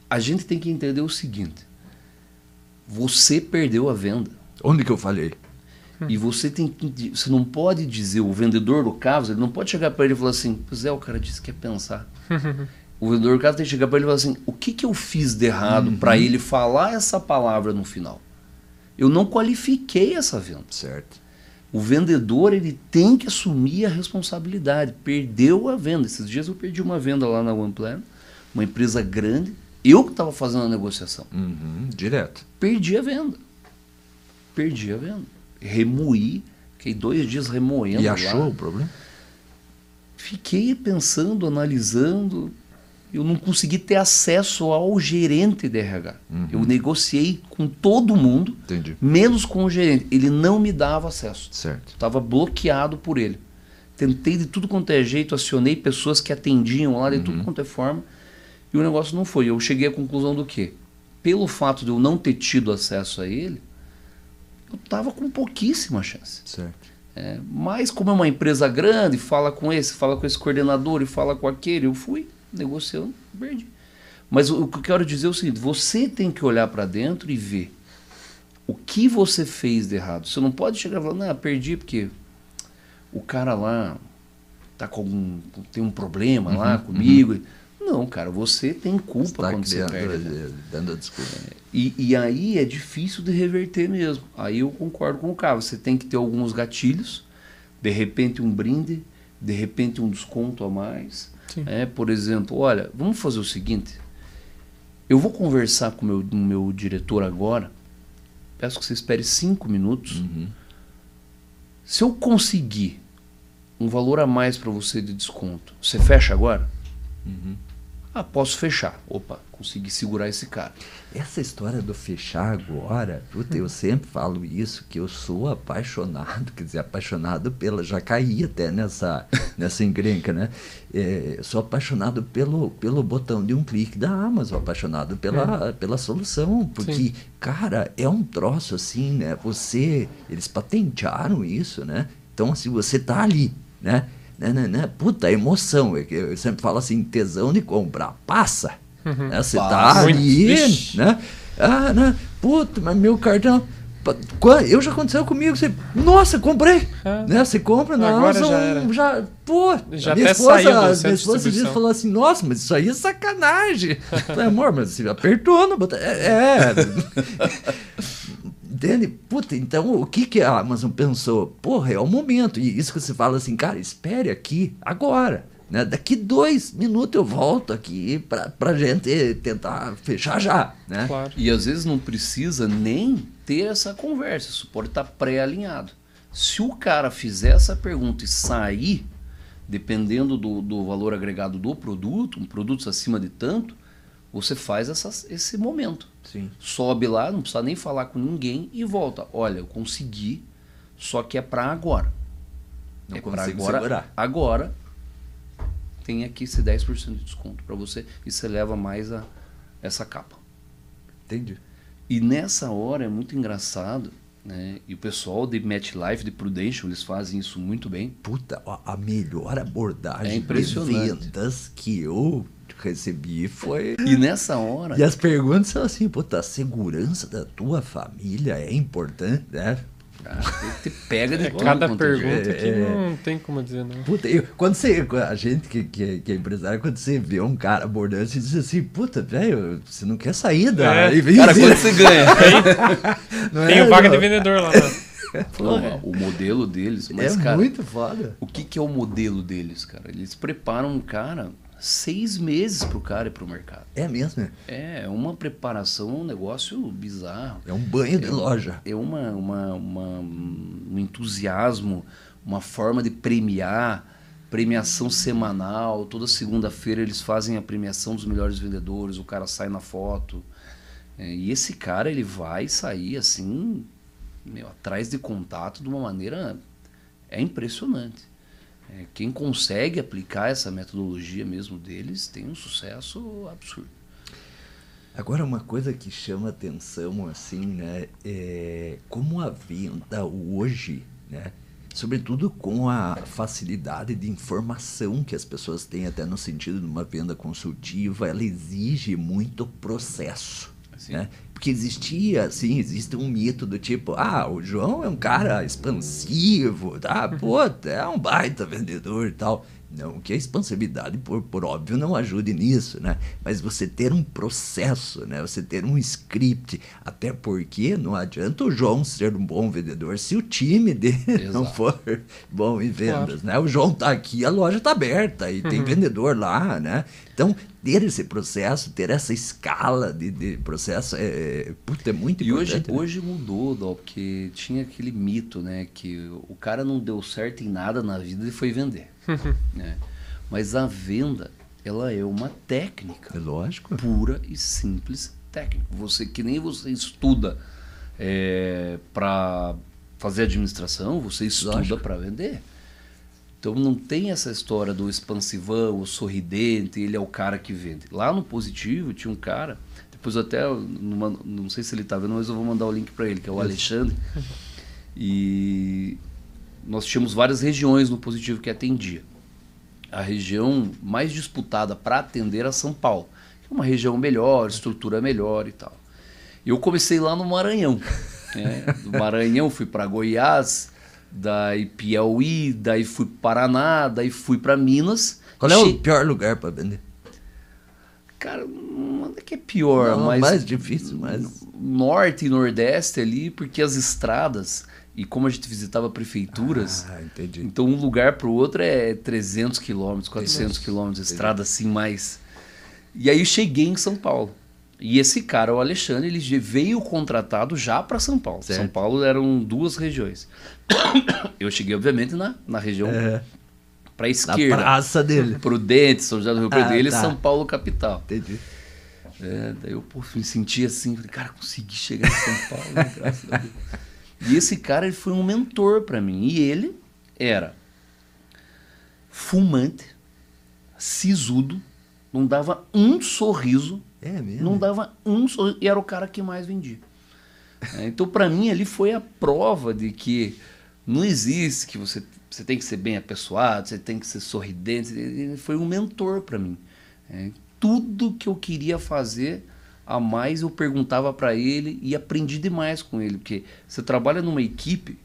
a gente tem que entender o seguinte: você perdeu a venda. Onde que eu E você tem que. Você não pode dizer, o vendedor do Cavos, ele não pode chegar para ele e falar assim, pois é, o cara disse que quer pensar. o vendedor do Cavos tem que chegar para ele e falar assim, o que, que eu fiz de errado para ele falar essa palavra no final? Eu não qualifiquei essa venda. Certo. O vendedor ele tem que assumir a responsabilidade. Perdeu a venda. Esses dias eu perdi uma venda lá na OnePlan, uma empresa grande. Eu que estava fazendo a negociação. Uhum, direto. Perdi a venda. Perdi a venda. Remoí. Fiquei dois dias remoendo E lá. achou o problema? Fiquei pensando, analisando. Eu não consegui ter acesso ao gerente de RH. Eu negociei com todo mundo, Entendi. menos com o gerente. Ele não me dava acesso. Certo. Estava bloqueado por ele. Tentei de tudo quanto é jeito, acionei pessoas que atendiam lá de tudo quanto é forma, e o negócio não foi. Eu cheguei à conclusão do quê? Pelo fato de eu não ter tido acesso a ele, eu estava com pouquíssima chance. Certo. É, mas como é uma empresa grande, fala com esse, fala com esse coordenador e fala com aquele, eu fui negociando, perdi. Mas o, o que eu quero dizer é o seguinte: você tem que olhar para dentro e ver o que você fez de errado. Você não pode chegar e falar, não, perdi porque o cara lá tá com algum, tem um problema lá comigo. Não, cara. Você tem culpa Tá quando você perde. né? dando desculpa. E, e aí é difícil de reverter mesmo. Aí eu concordo com o cara. Você tem que ter alguns gatilhos, de repente um brinde, de repente um desconto a mais. Sim. É, por exemplo, olha, vamos fazer o seguinte. Eu vou conversar com o meu, meu diretor agora. Peço que você espere cinco minutos. Uhum. Se eu conseguir um valor a mais para você de desconto, você fecha agora? Uhum. Ah, posso fechar. Opa, consegui segurar esse cara. Essa história do fechar agora, puta, eu sempre falo isso, que eu sou apaixonado, quer dizer, apaixonado pela. Já caí até nessa, nessa encrenca, né? É, sou apaixonado pelo, pelo botão de um clique da Amazon, apaixonado pela, pela solução, porque, Sim. cara, é um troço assim, né? Você. Eles patentearam isso, né? Então, assim, você tá ali, né? Né, né, né? Puta, emoção. é que Eu sempre falo assim, tesão de comprar. Passa. né? Você tá ali, né? Ah, né? Puta, mas meu cartão. Eu já aconteceu comigo, você. Nossa, comprei! Ah. né? Você compra na Agora Amazon, já era. já. Pô, Já minha esposa, minha esposa distribuição. falou assim: Nossa, mas isso aí é sacanagem. Falei, amor, mas você apertou no botão. É. é. Entende? Puta, então o que, que a Amazon pensou? Porra, é o momento. E isso que você fala assim, cara, espere aqui, agora. Né? Daqui dois minutos eu volto aqui pra, pra gente tentar fechar já. Né? Claro. E às vezes não precisa nem ter essa conversa, isso pode estar pré-alinhado. Se o cara fizer essa pergunta e sair, dependendo do, do valor agregado do produto, um produto acima de tanto, você faz essas- esse momento. Sim. Sobe lá, não precisa nem falar com ninguém e volta. Olha, eu consegui, só que é para agora. Não é consigo agora. segurar. Agora tem aqui esse 10% de desconto para você e você leva mais a, essa capa. Entendi. E nessa hora é muito engraçado, né? E o pessoal de MetLife, de Prudential, eles fazem isso muito bem. Puta, a melhor abordagem É de impressionante. vendas que eu recebi foi. E nessa hora, E as perguntas são assim, puta, a segurança da tua família é importante, né? cara, te pega de É tudo cada é pergunta que É, é. não tem como dizer, não. Puta, eu, quando você, a gente que, que, que é empresário, quando você vê um cara abordando, você diz assim, puta, velho, você não quer sair da. É. e vem Cara, quanto você ganha? não Tem é, o vaga de não? vendedor lá. Né? Não, o modelo deles, mas, é cara, muito foda. o que, que é o modelo deles, cara? Eles preparam um cara seis meses pro cara ir pro mercado. É mesmo, né? É, uma preparação, um negócio bizarro. É um banho de loja. É uma, uma, uma- um entusiasmo, uma forma de premiar, premiação semanal. Toda segunda-feira eles fazem a premiação dos melhores vendedores, o cara sai na foto. É, e esse cara, ele vai sair assim, meu, atrás de contato de uma maneira é impressionante. É, quem consegue aplicar essa metodologia mesmo deles tem um sucesso absurdo. Agora, uma coisa que chama atenção, assim, né, é como a venda hoje, né, sobretudo com a facilidade de informação que as pessoas têm, até no sentido de uma venda consultiva, ela exige muito processo, né? Porque existia, assim, existe um mito do tipo, ah, o João é um cara expansivo, tá? Pô, é um baita vendedor e tal. Não que a expansividade, por, por óbvio, não ajude nisso, né? Mas você ter um processo, né? Você ter um script. Até porque não adianta o João ser um bom vendedor se o time dele não Exato. for bom em vendas, né? O João tá aqui, a loja tá aberta e tem vendedor lá, né? Então, ter esse processo, ter essa escala de, de processo é, é, puta, é muito E hoje, importante. né? hoje mudou, Dó, porque tinha aquele mito, né? Que o cara não deu certo em nada na vida e foi vender. Né? Mas a venda, ela é uma técnica É lógico. pura e simples técnica. Você que nem você estuda é, para fazer administração, você estuda para vender. Então não tem essa história do expansivão, o sorridente, ele é o cara que vende. Lá no positivo tinha um cara, depois até numa- não sei se ele tá vendo, mas eu vou mandar o link para ele, que é o Alexandre. E nós tínhamos várias regiões no positivo que atendia. A região mais disputada para atender era São Paulo, que é uma região melhor, estrutura melhor e tal. Eu comecei lá no Maranhão. né? Do Maranhão fui para Goiás, daí Piauí, daí fui para Paraná, daí fui para Minas. Qual é o Che- pior lugar para vender? cara, não é que é pior, Não, mas mais difícil, mas norte e nordeste ali, porque as estradas e como a gente visitava prefeituras, Ah, entendi. então um lugar para o outro é 300 quilômetros, 400 quilômetros, estrada assim mais. E aí eu cheguei em São Paulo. E esse cara, o Alexandre, ele veio contratado já para São Paulo. Certo. São Paulo eram duas regiões. Eu cheguei, obviamente, na, na região É, para na esquerda. praça dele. Prudente, São José do Rio Preto, Ah, ele tá. São Paulo capital. Entendi. É, daí eu pô, me senti assim, falei, cara, consegui chegar em São Paulo, né, graças a Deus. E esse cara ele foi um mentor para mim. E ele era fumante, sisudo, não dava um sorriso, É mesmo? não dava um sorriso, e era o cara que mais vendia. É, então, para mim, ali foi a prova de que não existe que você, você tem que ser bem apessoado, você tem que ser sorridente. Ele foi um mentor para mim. É, tudo que eu queria fazer a mais eu perguntava para ele e aprendi demais com ele, porque você trabalha numa equipe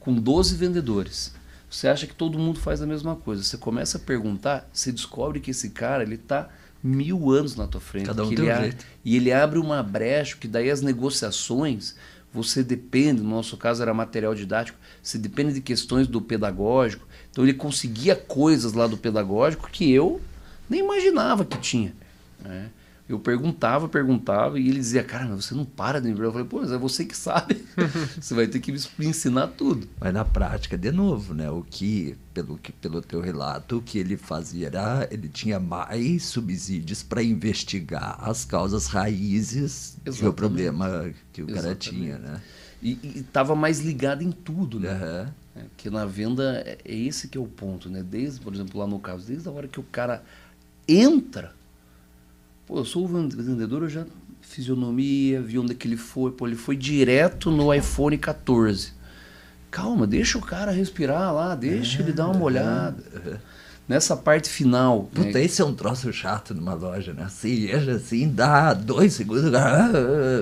com 12 vendedores. Você acha que todo mundo faz a mesma coisa. Você começa a perguntar, você descobre que esse cara ele tá mil anos na tua frente. Cada um tem ele um jeito. e ele abre uma brecha, que daí as negociações, você depende, no nosso caso era material didático, você depende de questões do pedagógico. Então ele conseguia coisas lá do pedagógico que eu nem imaginava que tinha. né? Eu perguntava, perguntava, e ele dizia, cara, mas você não para de me perguntar. Eu falei, pô, mas é você que sabe. você vai ter que me ensinar tudo. Mas na prática, de novo, né? O que, pelo, que, pelo teu relato, o que ele fazia era, ele tinha mais subsídios para investigar as causas raízes do Exatamente. problema que o cara Exatamente. tinha, né? E, e tava mais ligado em tudo, né? Aham. É, que na venda é é esse que é o ponto, né? Desde, por exemplo, lá no caso, desde a hora que o cara entra, pô, eu sou vendedor, eu já fisionomia, vi onde é que ele foi, pô, ele foi direto no iPhone 14. Calma, deixa o cara respirar lá, deixa ele dar uma olhada. Nessa parte final, né, Puta, esse é um troço chato numa loja, né? Assim, assim, dá dois segundos, ah,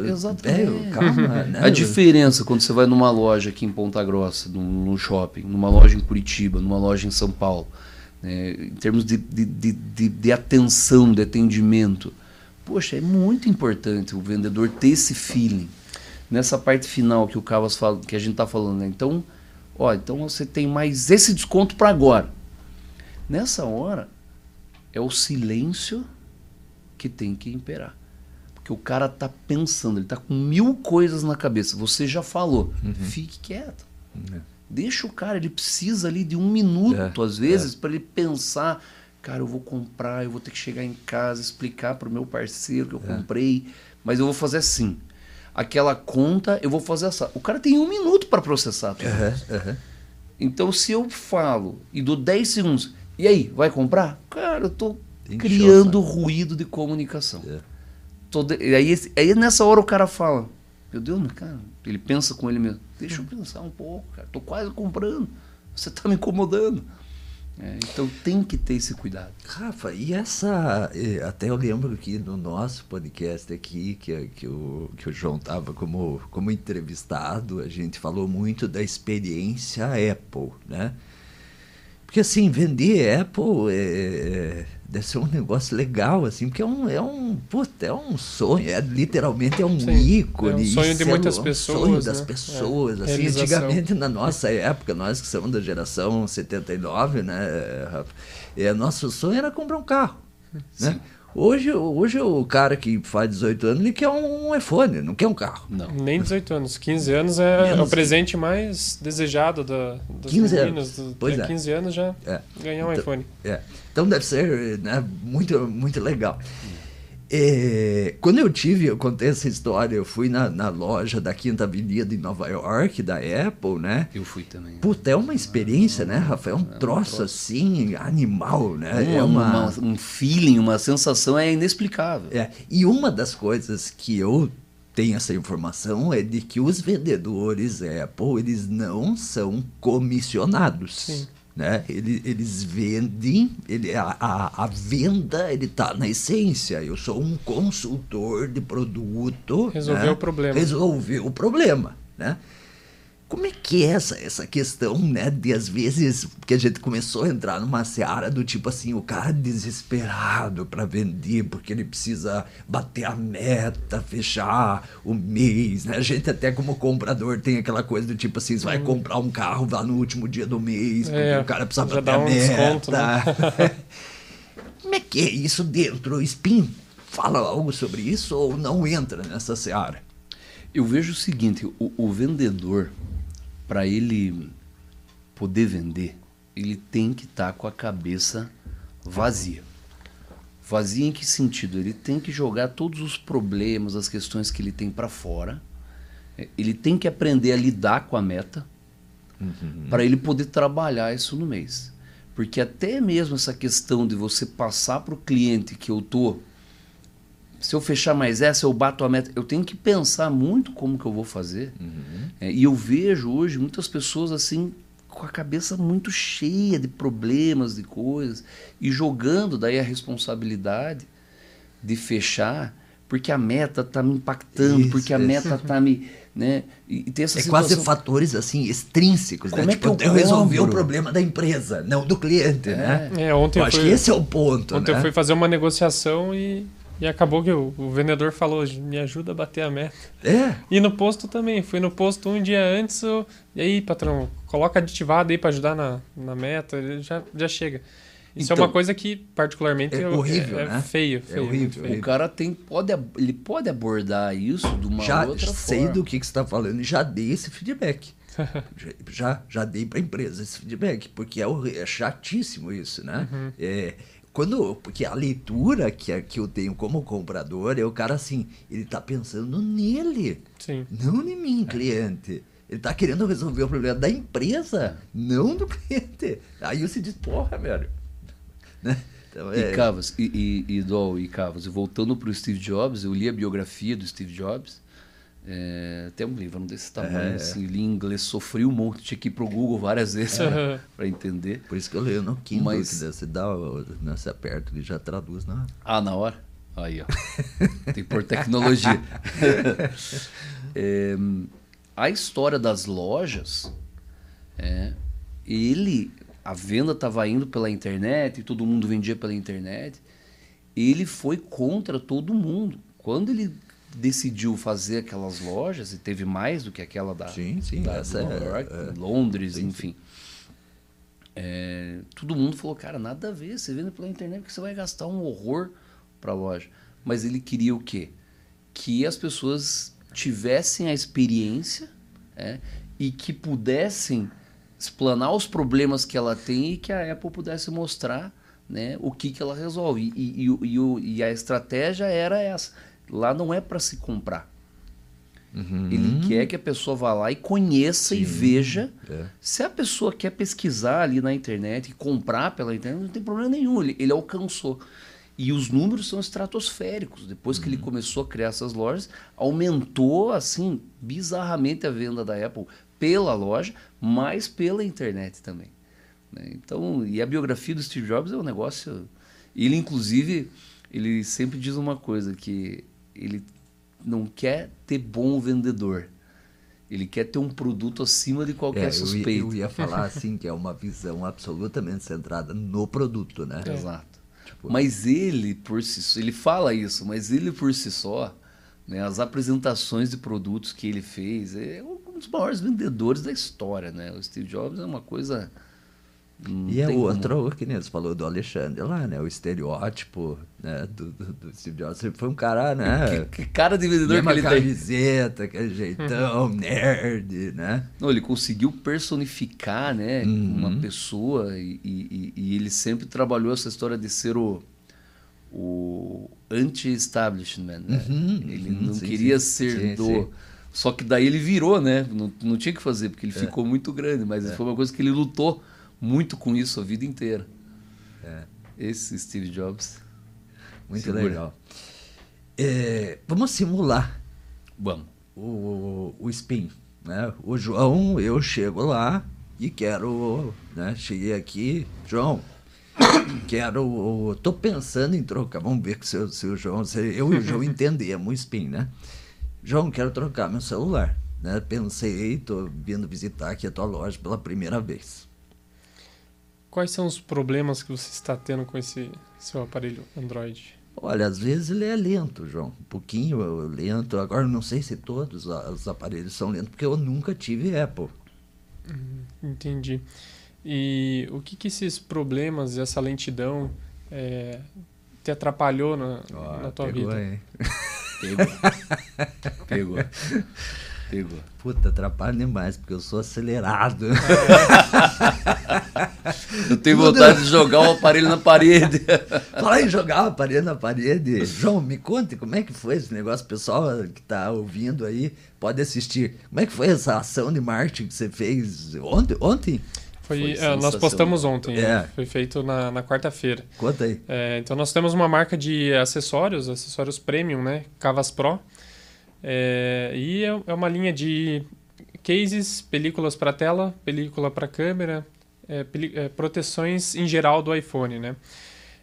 Exatamente. velho, calma, né? A diferença quando você vai numa loja aqui em Ponta Grossa, num, num shopping, numa loja em Curitiba, numa loja em São Paulo, né, em termos de, de, de, de, atenção, de atendimento, poxa, é muito importante o vendedor ter esse feeling. Nessa parte final que o Cavas fala, que a gente está falando, né? Então, ó, então você tem mais esse desconto para agora. Nessa hora, é o silêncio que tem que imperar. Porque o cara tá pensando, ele tá com mil coisas na cabeça. Você já falou. Fique quieto. É. Deixa o cara, ele precisa ali de um minuto, É, às vezes, para ele pensar. Cara, eu vou comprar, eu vou ter que chegar em casa, explicar para o meu parceiro que eu É. comprei, mas eu vou fazer assim. Aquela conta, eu vou fazer essa. O cara tem um minuto para processar tudo. Aham, aham. Então, se eu falo e dou 10 segundos, e aí, vai comprar? Cara, eu tô Encheu criando ruído de comunicação. É. Tô de- e aí, aí nessa hora o cara fala, meu Deus, mas cara, ele pensa com ele mesmo, deixa eu pensar um pouco, cara, tô quase comprando, você tá me incomodando. É, então tem que ter esse cuidado. Rafa, e essa. eh, Até eu lembro que no nosso podcast aqui, que, que, o, que o João estava como, como entrevistado, a gente falou muito da experiência Apple, né? Porque assim, vender Apple é, deve ser um negócio legal, assim, porque é um, é um, puta, é um sonho, é, literalmente é um Sim, ícone. é um sonho de isso muitas um pessoas, sonho das né? pessoas, É, assim, realização. antigamente na nossa época, nós que somos da geração 79, né, Rafa? É, nosso sonho era comprar um carro. Né? Hoje, hoje o cara que faz 18 anos ele quer um iPhone, não quer um carro. Não. Nem 18 anos. 15 anos é, é o Menos. presente mais desejado da, das 15 meninas. anos. Do, Pois é, é. 15 anos já É. ganhar um Então- iPhone. É. Então deve ser né, muito, muito legal. É, quando eu tive, eu contei essa história, eu fui na, na loja da Quinta Avenida em Nova York, da Apple, né? Eu fui também. Puta, é uma experiência, né, Rafael? É um troço assim, animal, né? é uma- uma- um feeling, uma sensação é inexplicável. É, e uma das coisas que eu tenho essa informação é de que os vendedores Apple, eles não são comissionados. Sim. Né? Eles, eles vendem, ele, a, a, a venda ele está na essência. Eu sou um consultor de produto. Resolveu né? o problema. Resolveu o problema. Né? Como é que é essa, essa questão, né? De às vezes, porque a gente começou a entrar numa seara do tipo assim, o cara desesperado para vender, porque ele precisa bater a meta, fechar o mês, né? A gente até como comprador tem aquela coisa do tipo assim, você vai comprar um carro lá no último dia do mês, porque É, o cara precisa bater dá a um meta. desconto, né? Como é que é isso dentro? O Spin fala algo sobre isso ou não entra nessa seara? Eu vejo o seguinte, o, o vendedor, para ele poder vender, ele tem que estar com a cabeça vazia. Vazia em que sentido? Ele tem que jogar todos os problemas, as questões que ele tem para fora. É, Ele tem que aprender a lidar com a meta para ele poder trabalhar isso no mês. Porque até mesmo essa questão de você passar para o cliente que eu tô se eu fechar mais essa, eu bato a meta. Eu tenho que pensar muito como que eu vou fazer. É, e eu vejo hoje muitas pessoas assim com a cabeça muito cheia de problemas, de coisas, e jogando daí a responsabilidade de fechar, porque a meta tá me impactando, Isso, porque a isso. meta tá me, né? E, e tem essa É quase situação- fatores assim extrínsecos, Como né? é tipo, que eu eu resolvi o problema da empresa, não do cliente, né? É, ontem eu eu acho fui- que esse é o ponto, Ontem né? eu fui fazer uma negociação e, e acabou que o, o vendedor falou, me ajuda a bater a meta. É, E no posto também, fui no posto um dia antes, eu, e aí, patrão, coloca aditivado aí pra ajudar na, na meta, já, já chega. Isso Então, é uma coisa que, particularmente, é horrível, é, né? feio, feio. horrível, muito feio. O cara tem, pode, ele pode abordar isso de uma já outra sei forma. do que, que você está falando e já dei esse feedback. já, já, já dei para a empresa esse feedback, porque é, é chatíssimo isso, né? Uhum. É, quando, porque a leitura que, que eu tenho como comprador é o cara assim, ele tá pensando nele, Sim. não em mim, cliente. Ele tá querendo resolver o problema da empresa, não do cliente. Aí você diz, porra, velho. Né? Então, E é, Cavas, e, e, e Dol, e Cavas, e voltando para o Steve Jobs, eu li a biografia do Steve Jobs, é, até um livro desse tamanho, É. assim, li em inglês, sofri um monte, tinha que ir pro Google várias vezes É. para entender. Por isso que eu leio no Kindle, Mas- que você dá, né, você aperta, ele já traduz na Ah, na hora? Aí, ó. Tem que pôr tecnologia. É, a história das lojas, é, ele, a venda estava indo pela internet e todo mundo vendia pela internet. Ele foi contra todo mundo. Quando ele decidiu fazer aquelas lojas, e teve mais do que aquela da, Sim, sim, da essa Nova é- York, é. Londres, enfim. É, todo mundo falou, cara, nada a ver, você vende pela internet porque você vai gastar um horror para a loja. Mas ele queria o quê? Que as pessoas tivessem a experiência é, e que pudessem explanar os problemas que ela tem e que a Apple pudesse mostrar né, o que, que ela resolve. E, e, e, e a estratégia era essa. Lá não é para se comprar. Ele quer que a pessoa vá lá e conheça e veja. é. Se a pessoa quer pesquisar ali na internet e comprar pela internet, não tem problema nenhum. Ele, ele alcançou. E os números são estratosféricos. Depois que ele começou a criar essas lojas, aumentou assim bizarramente a venda da Apple pela loja, mas pela internet também. né? Então, e a biografia do Steve Jobs é um negócio. Ele, inclusive, ele sempre diz uma coisa que ele não quer ter bom vendedor. Ele quer ter um produto acima de qualquer É, eu, suspeito. eu ia falar assim, que é uma visão absolutamente centrada no produto, né? Exato. Tipo- Mas ele por si só, ele fala isso, mas ele por si só, né, as apresentações de produtos que ele fez, é um dos maiores vendedores da história, né? O Steve Jobs é uma coisa E é tem como- que nem você falou do Alexandre lá, né? O estereótipo né? do, do, do Steve Jobs. Ele foi um cara, né? Que, que cara de vendedor que ele tem. camiseta, aquele jeitão, nerd, né? Não, ele conseguiu personificar, né, Uhum. uma pessoa e, e- e ele sempre trabalhou essa história de ser o, o anti-establishment, né? Uhum, ele uhum, não sim, queria sim. ser Sim, do... Só que daí ele virou, né? Não, não tinha o que fazer, porque ele É. ficou muito grande, mas foi uma coisa que ele lutou muito com isso a vida inteira. É. Esse Steve Jobs. Muito Segura. legal. É, vamos simular Vamos. o, o spin, né? O João, eu chego lá e quero, né? Cheguei aqui, João, quero, tô pensando em trocar, vamos ver se, se o João, se eu e o João entendemos o spin, né? João, quero trocar meu celular. né? Pensei, tô vindo visitar aqui a tua loja pela primeira vez. Quais são os problemas que você está tendo com esse seu aparelho Android? Olha, às vezes ele é lento, João. Um pouquinho lento. Agora, não sei se todos os aparelhos são lentos, porque eu nunca tive Apple. Hum, entendi. E o que, que esses problemas, essa lentidão, é, te atrapalhou na, oh, na tua pegou, vida? Hein? Pegou. pegou. Pegou. Puta, atrapalha demais, porque eu sou acelerado. eu tenho vontade de jogar o aparelho na parede. Fala em jogar o aparelho na parede. João, me conte como é que foi esse negócio. O pessoal que está ouvindo aí pode assistir. Como é que foi essa ação de marketing que você fez ontem? ontem? Foi, é, nós postamos ontem, é. foi feito na, na quarta-feira. Conta aí. É, então nós temos uma marca de acessórios, acessórios premium, né? Cavas Pro. É, e é, é uma linha de cases, películas para tela, película para câmera, é, é, proteções em geral do iPhone, né?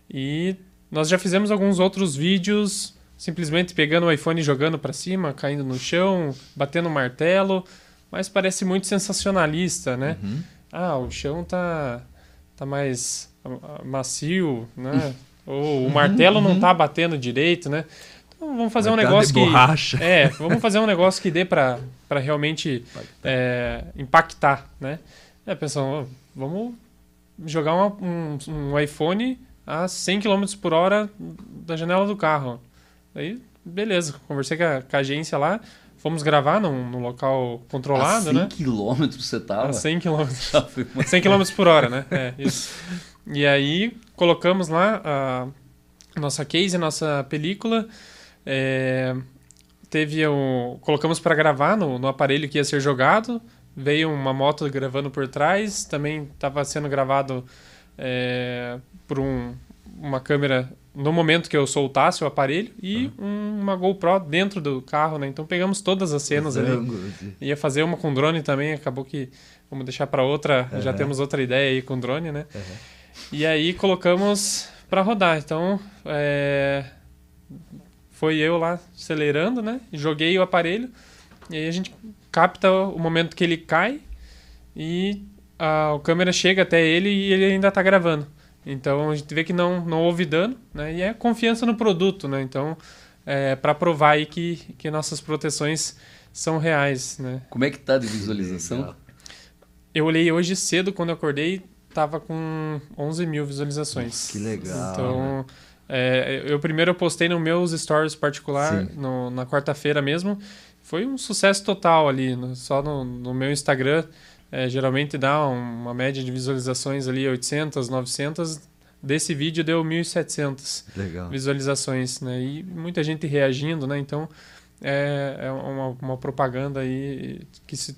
E nós já fizemos alguns outros vídeos simplesmente pegando o iPhone e jogando para cima, caindo no chão, batendo martelo, mas parece muito sensacionalista, né? Uhum. Ah, o chão tá tá mais macio, né? Ou o martelo uhum. não tá batendo direito, né? Vamos fazer um negócio que. Borracha. É, vamos fazer um negócio que dê para realmente é, impactar, né? É, pensando, vamos jogar uma, um, um, iPhone a 100 km por hora da janela do carro. Aí, beleza, conversei com a, com a agência lá, fomos gravar num, num local controlado, a 100 né? km você tava? A 100 km. 100 km por hora, né? É, isso. E aí, colocamos lá a nossa case, a nossa película, é, teve um, colocamos para gravar no, no aparelho que ia ser jogado. Veio uma moto gravando por trás. Também estava sendo gravado é, por um, uma câmera no momento que eu soltasse o aparelho e uhum. uma GoPro dentro do carro, né? Então pegamos todas as cenas ali. Ia fazer uma com drone também, acabou que vamos deixar para outra, uhum. já temos outra ideia aí com drone, né? Uhum. E aí colocamos para rodar. Então, é, foi eu lá acelerando, né? Joguei o aparelho e aí a gente capta o momento que ele cai e a, a câmera chega até ele e ele ainda está gravando. Então a gente vê que não, não houve dano, né? E é confiança no produto, né? Então é para provar aí que, que nossas proteções são reais, né? Como é que tá de visualização? Eu olhei hoje cedo quando eu acordei, tava com 11 mil visualizações. Que legal. Então é, eu primeiro eu postei no meus stories particular no, na quarta-feira mesmo. Foi um sucesso total ali, no, só no, no, meu Instagram. É, geralmente dá uma média de visualizações ali 800, 900. Desse vídeo deu 1.700 Legal. visualizações, né? E muita gente reagindo, né? Então é, é uma, uma propaganda aí que se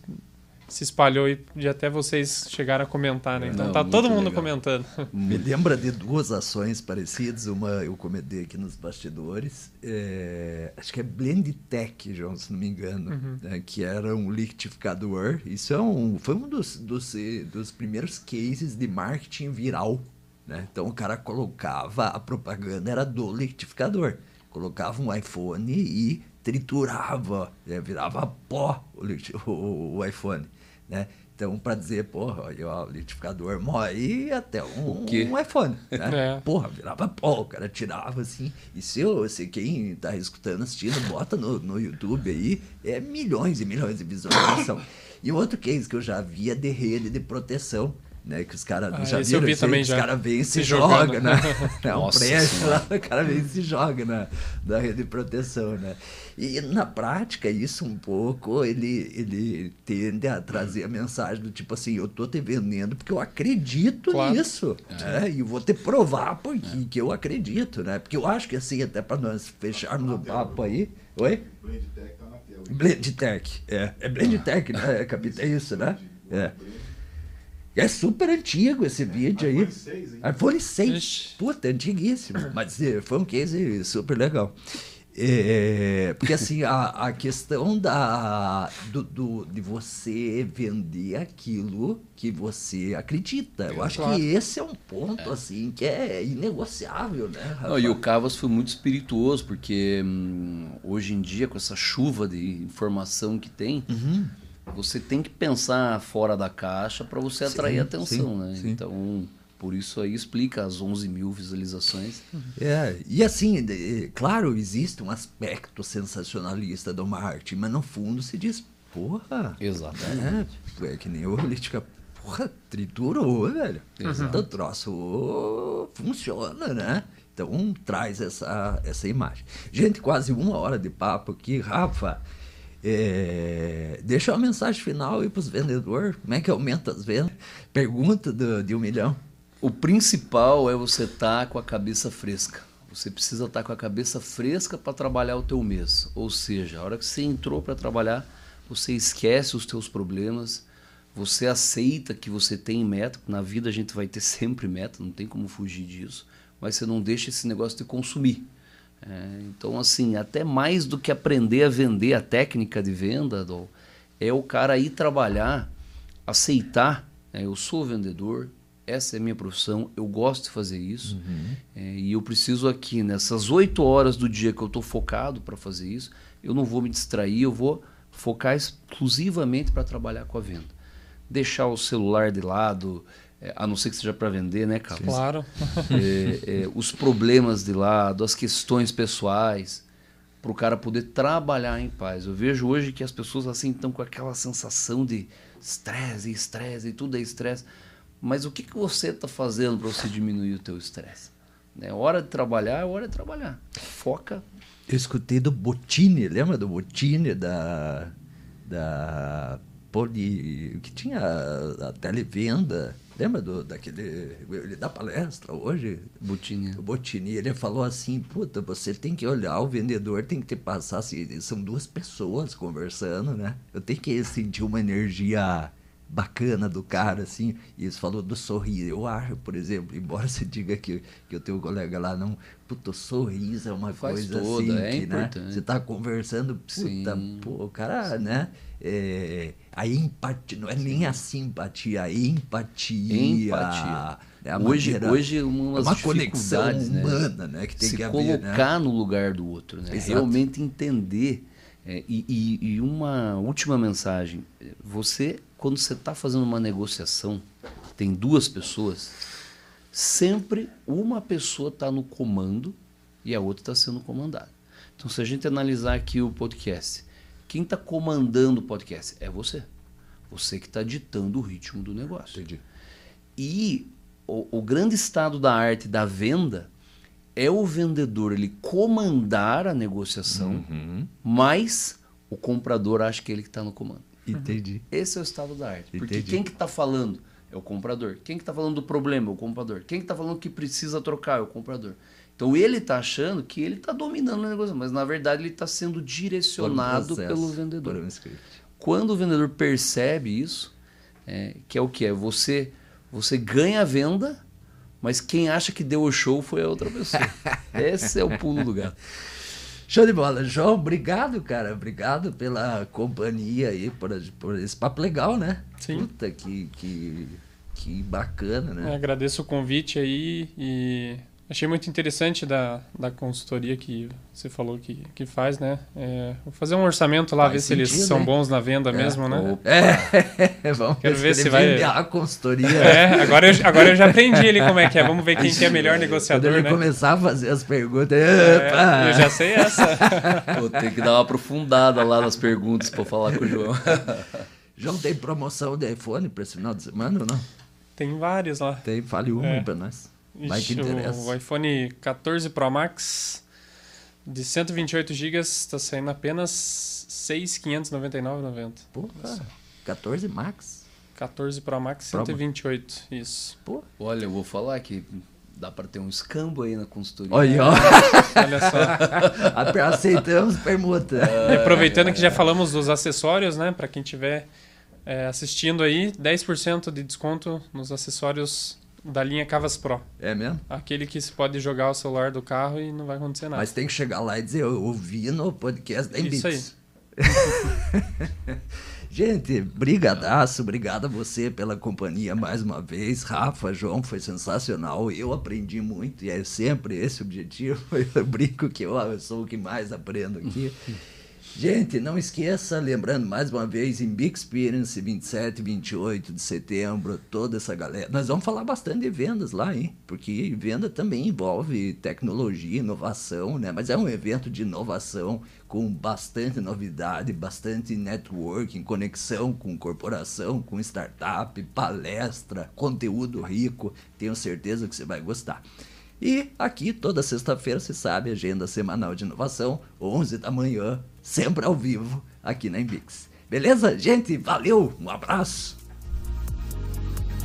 se espalhou e, e até vocês chegaram a comentar, né? Então Não, tá todo mundo legal. comentando. Me lembra de duas ações parecidas. Uma eu comentei aqui nos bastidores. É, acho que é Blend Tech, João, se não me engano. Uhum. Né, que era um liquidificador. Isso é um, foi um dos, dos, dos primeiros cases de marketing viral. Né? Então o cara colocava, a propaganda era do liquidificador. Colocava um iPhone e triturava, né? virava pó o, o, o iPhone né? Então, para dizer, porra, olha, o litificador morre até um, um iPhone. Né? É. Porra, virava pó, o cara tirava assim. E se, eu, se quem está escutando, assistindo, bota no, no YouTube aí, é milhões e milhões de visualização. E outro case que eu já vi é de rede de proteção né? Que os caras ah, já viram, vi também os caras vêm e se, se jogam, né? É um prédio lá, o cara vem e se joga na, na rede de proteção, né? E na prática, isso um pouco, ele, ele tende a trazer a mensagem do tipo assim, eu tô te vendendo porque eu acredito claro. nisso, é. né? E vou te provar porque é. que eu acredito, né? Porque eu acho que assim, até para nós fecharmos o papo aí... Oi? Blend Tech tá na tela. Blend Tech, é. É Blend Tech, né, Capitão? É isso, né? É. É super antigo esse vídeo aí. iPhone 6, hein? iPhone 6. Puta, antiguíssimo. Mas eh, foi um case super legal. É, porque assim, a, a questão da, do, do- de você vender aquilo que você acredita. Eu acho Claro. que esse é um ponto assim que é inegociável, né? Não, e o Cavas foi muito espirituoso, porque hum, hoje em dia, com essa chuva de informação que tem, Uhum. Você tem que pensar fora da caixa para você atrair Sim, atenção, sim, né? sim. Então, por isso aí explica as 11 mil visualizações. É, e assim, de- claro, existe um aspecto sensacionalista do marketing, mas no fundo se diz, porra, Exatamente. é, é que nem o política, porra, triturou, velho. Então o troço funciona, né? Então traz essa, essa imagem. Gente, quase uma hora de papo aqui, Rafa. É, deixa uma mensagem final aí para os vendedores. Como é que aumenta as vendas? Pergunta do, de um milhão. O principal é você estar com a cabeça fresca. Você precisa estar com a cabeça fresca para trabalhar o teu mês. Ou seja, a hora que você entrou para trabalhar, você esquece os teus problemas, você aceita que você tem meta. Na vida a gente vai ter sempre meta, não tem como fugir disso. Mas você não deixa esse negócio te consumir. É, então, assim, até mais do que aprender a vender a técnica de venda, Dol, é o cara ir trabalhar, aceitar. né, eu sou vendedor, essa é a minha profissão, eu gosto de fazer isso. é, e eu preciso aqui, nessas oito horas do dia que eu estou focado para fazer isso, eu não vou me distrair, eu vou focar exclusivamente para trabalhar com a venda. Deixar o celular de lado, é, a não ser que seja para vender, né, Carlos? Claro. é, é, os problemas de lado, as questões pessoais, para o cara poder trabalhar em paz. Eu vejo hoje que as pessoas assim estão com aquela sensação de estresse, estresse, e tudo é estresse. Mas o que, que você está fazendo para você diminuir o teu estresse? É hora de trabalhar, é hora de trabalhar. Foca. Eu escutei do Botini, lembra do Botini da da Poli que tinha a, a televenda, lembra do daquele ele dá palestra hoje? Botinha. O Botini, ele falou assim, puta, você tem que olhar, o vendedor tem que te passar, assim, são duas pessoas conversando, né? Eu tenho que sentir uma energia bacana do cara, assim, e isso falou do sorriso. Eu acho, por exemplo, embora você diga que, que o teu colega lá não, puta, sorriso é uma Faz coisa toda, assim, é que, né? importante. Você tá conversando, puta, Sim. pô, o cara, né? É, a empatia, não é nem a simpatia, a empatia. Empatia. é hoje, maneira- hoje uma é uma conexão né? humana, né? Que tem se que haver, colocar né? no lugar do outro, né? Exato. Realmente entender. É, e, e- e uma última mensagem: você, quando você está fazendo uma negociação, tem duas pessoas, sempre uma pessoa está no comando e a outra está sendo comandada. Então, se a gente analisar aqui o podcast, quem está comandando o podcast é você. Você que está ditando o ritmo do negócio. Entendi. E o, o grande estado da arte da venda é o vendedor ele comandar a negociação, Uhum. mas o comprador acha que ele que está no comando. Entendi. Esse é o estado da arte. Porque Entendi. quem que está falando é o comprador. Quem que está falando do problema é o comprador. Quem que está falando que precisa trocar é o comprador. Então ele está achando que ele está dominando o negócio, mas na verdade ele está sendo direcionado processo, pelo vendedor. Um. Quando o vendedor percebe isso, é, que é o que é você você ganha a venda, mas quem acha que deu o show foi a outra pessoa. Esse é o pulo do gato. Show de bola. João, obrigado, cara. Obrigado pela companhia aí, por, por esse papo legal, né? Sim. Puta, que, que, que bacana, né? agradeço o convite aí e achei muito interessante da, da consultoria que você falou que, que faz, né? É, vou fazer um orçamento lá, Faz ver se eles sentido, são bons na venda mesmo, né? Opa, É, vamos Quero ver se vai- a consultoria. É, agora eu, agora eu já aprendi ali como é que é. Vamos ver quem que é melhor Quando negociador, ele né? começar a fazer as perguntas, É, opa! eu já sei essa. Vou ter que dar uma aprofundada lá nas perguntas para falar com o João. João, tem promoção de iPhone para esse final de semana ou não? Tem vários lá. Tem, fale uma É. aí pra nós. Vai que interessa. o iPhone 14 Pro Max de 128 GB está saindo apenas 6.599,90. Porra, 14 Max. 14 Pro Max Pro- 128, isso. Pô. Olha, eu vou falar que dá para ter um escambo aí na consultoria. Olha, ó. Olha só. Aceitamos permuta. E aproveitando que já falamos dos acessórios, né? Para quem estiver assistindo aí, 10% de desconto nos acessórios Da linha Cavas Pro. É mesmo? Aquele que se pode jogar o celular do carro e não vai acontecer nada. Mas tem que chegar lá e dizer, eu ouvi no podcast da Isso Embits. Gente, brigadaço, obrigado a você pela companhia mais uma vez. Rafa, João, foi sensacional. Eu aprendi muito e é sempre esse o objetivo. Eu brinco que eu sou o que mais aprendo aqui. Gente, não esqueça, lembrando mais uma vez, em Big Experience, 27 e 28 de setembro, toda essa galera. Nós vamos falar bastante de vendas lá, hein? Porque venda também envolve tecnologia, inovação, né? Mas é um evento de inovação com bastante novidade, bastante networking, conexão com corporação, com startup, palestra, conteúdo rico. Tenho certeza que você vai gostar. E aqui, toda sexta-feira, você sabe, agenda semanal de inovação, 11 da manhã, sempre ao vivo, aqui na Embix. Beleza? Gente, valeu, um abraço!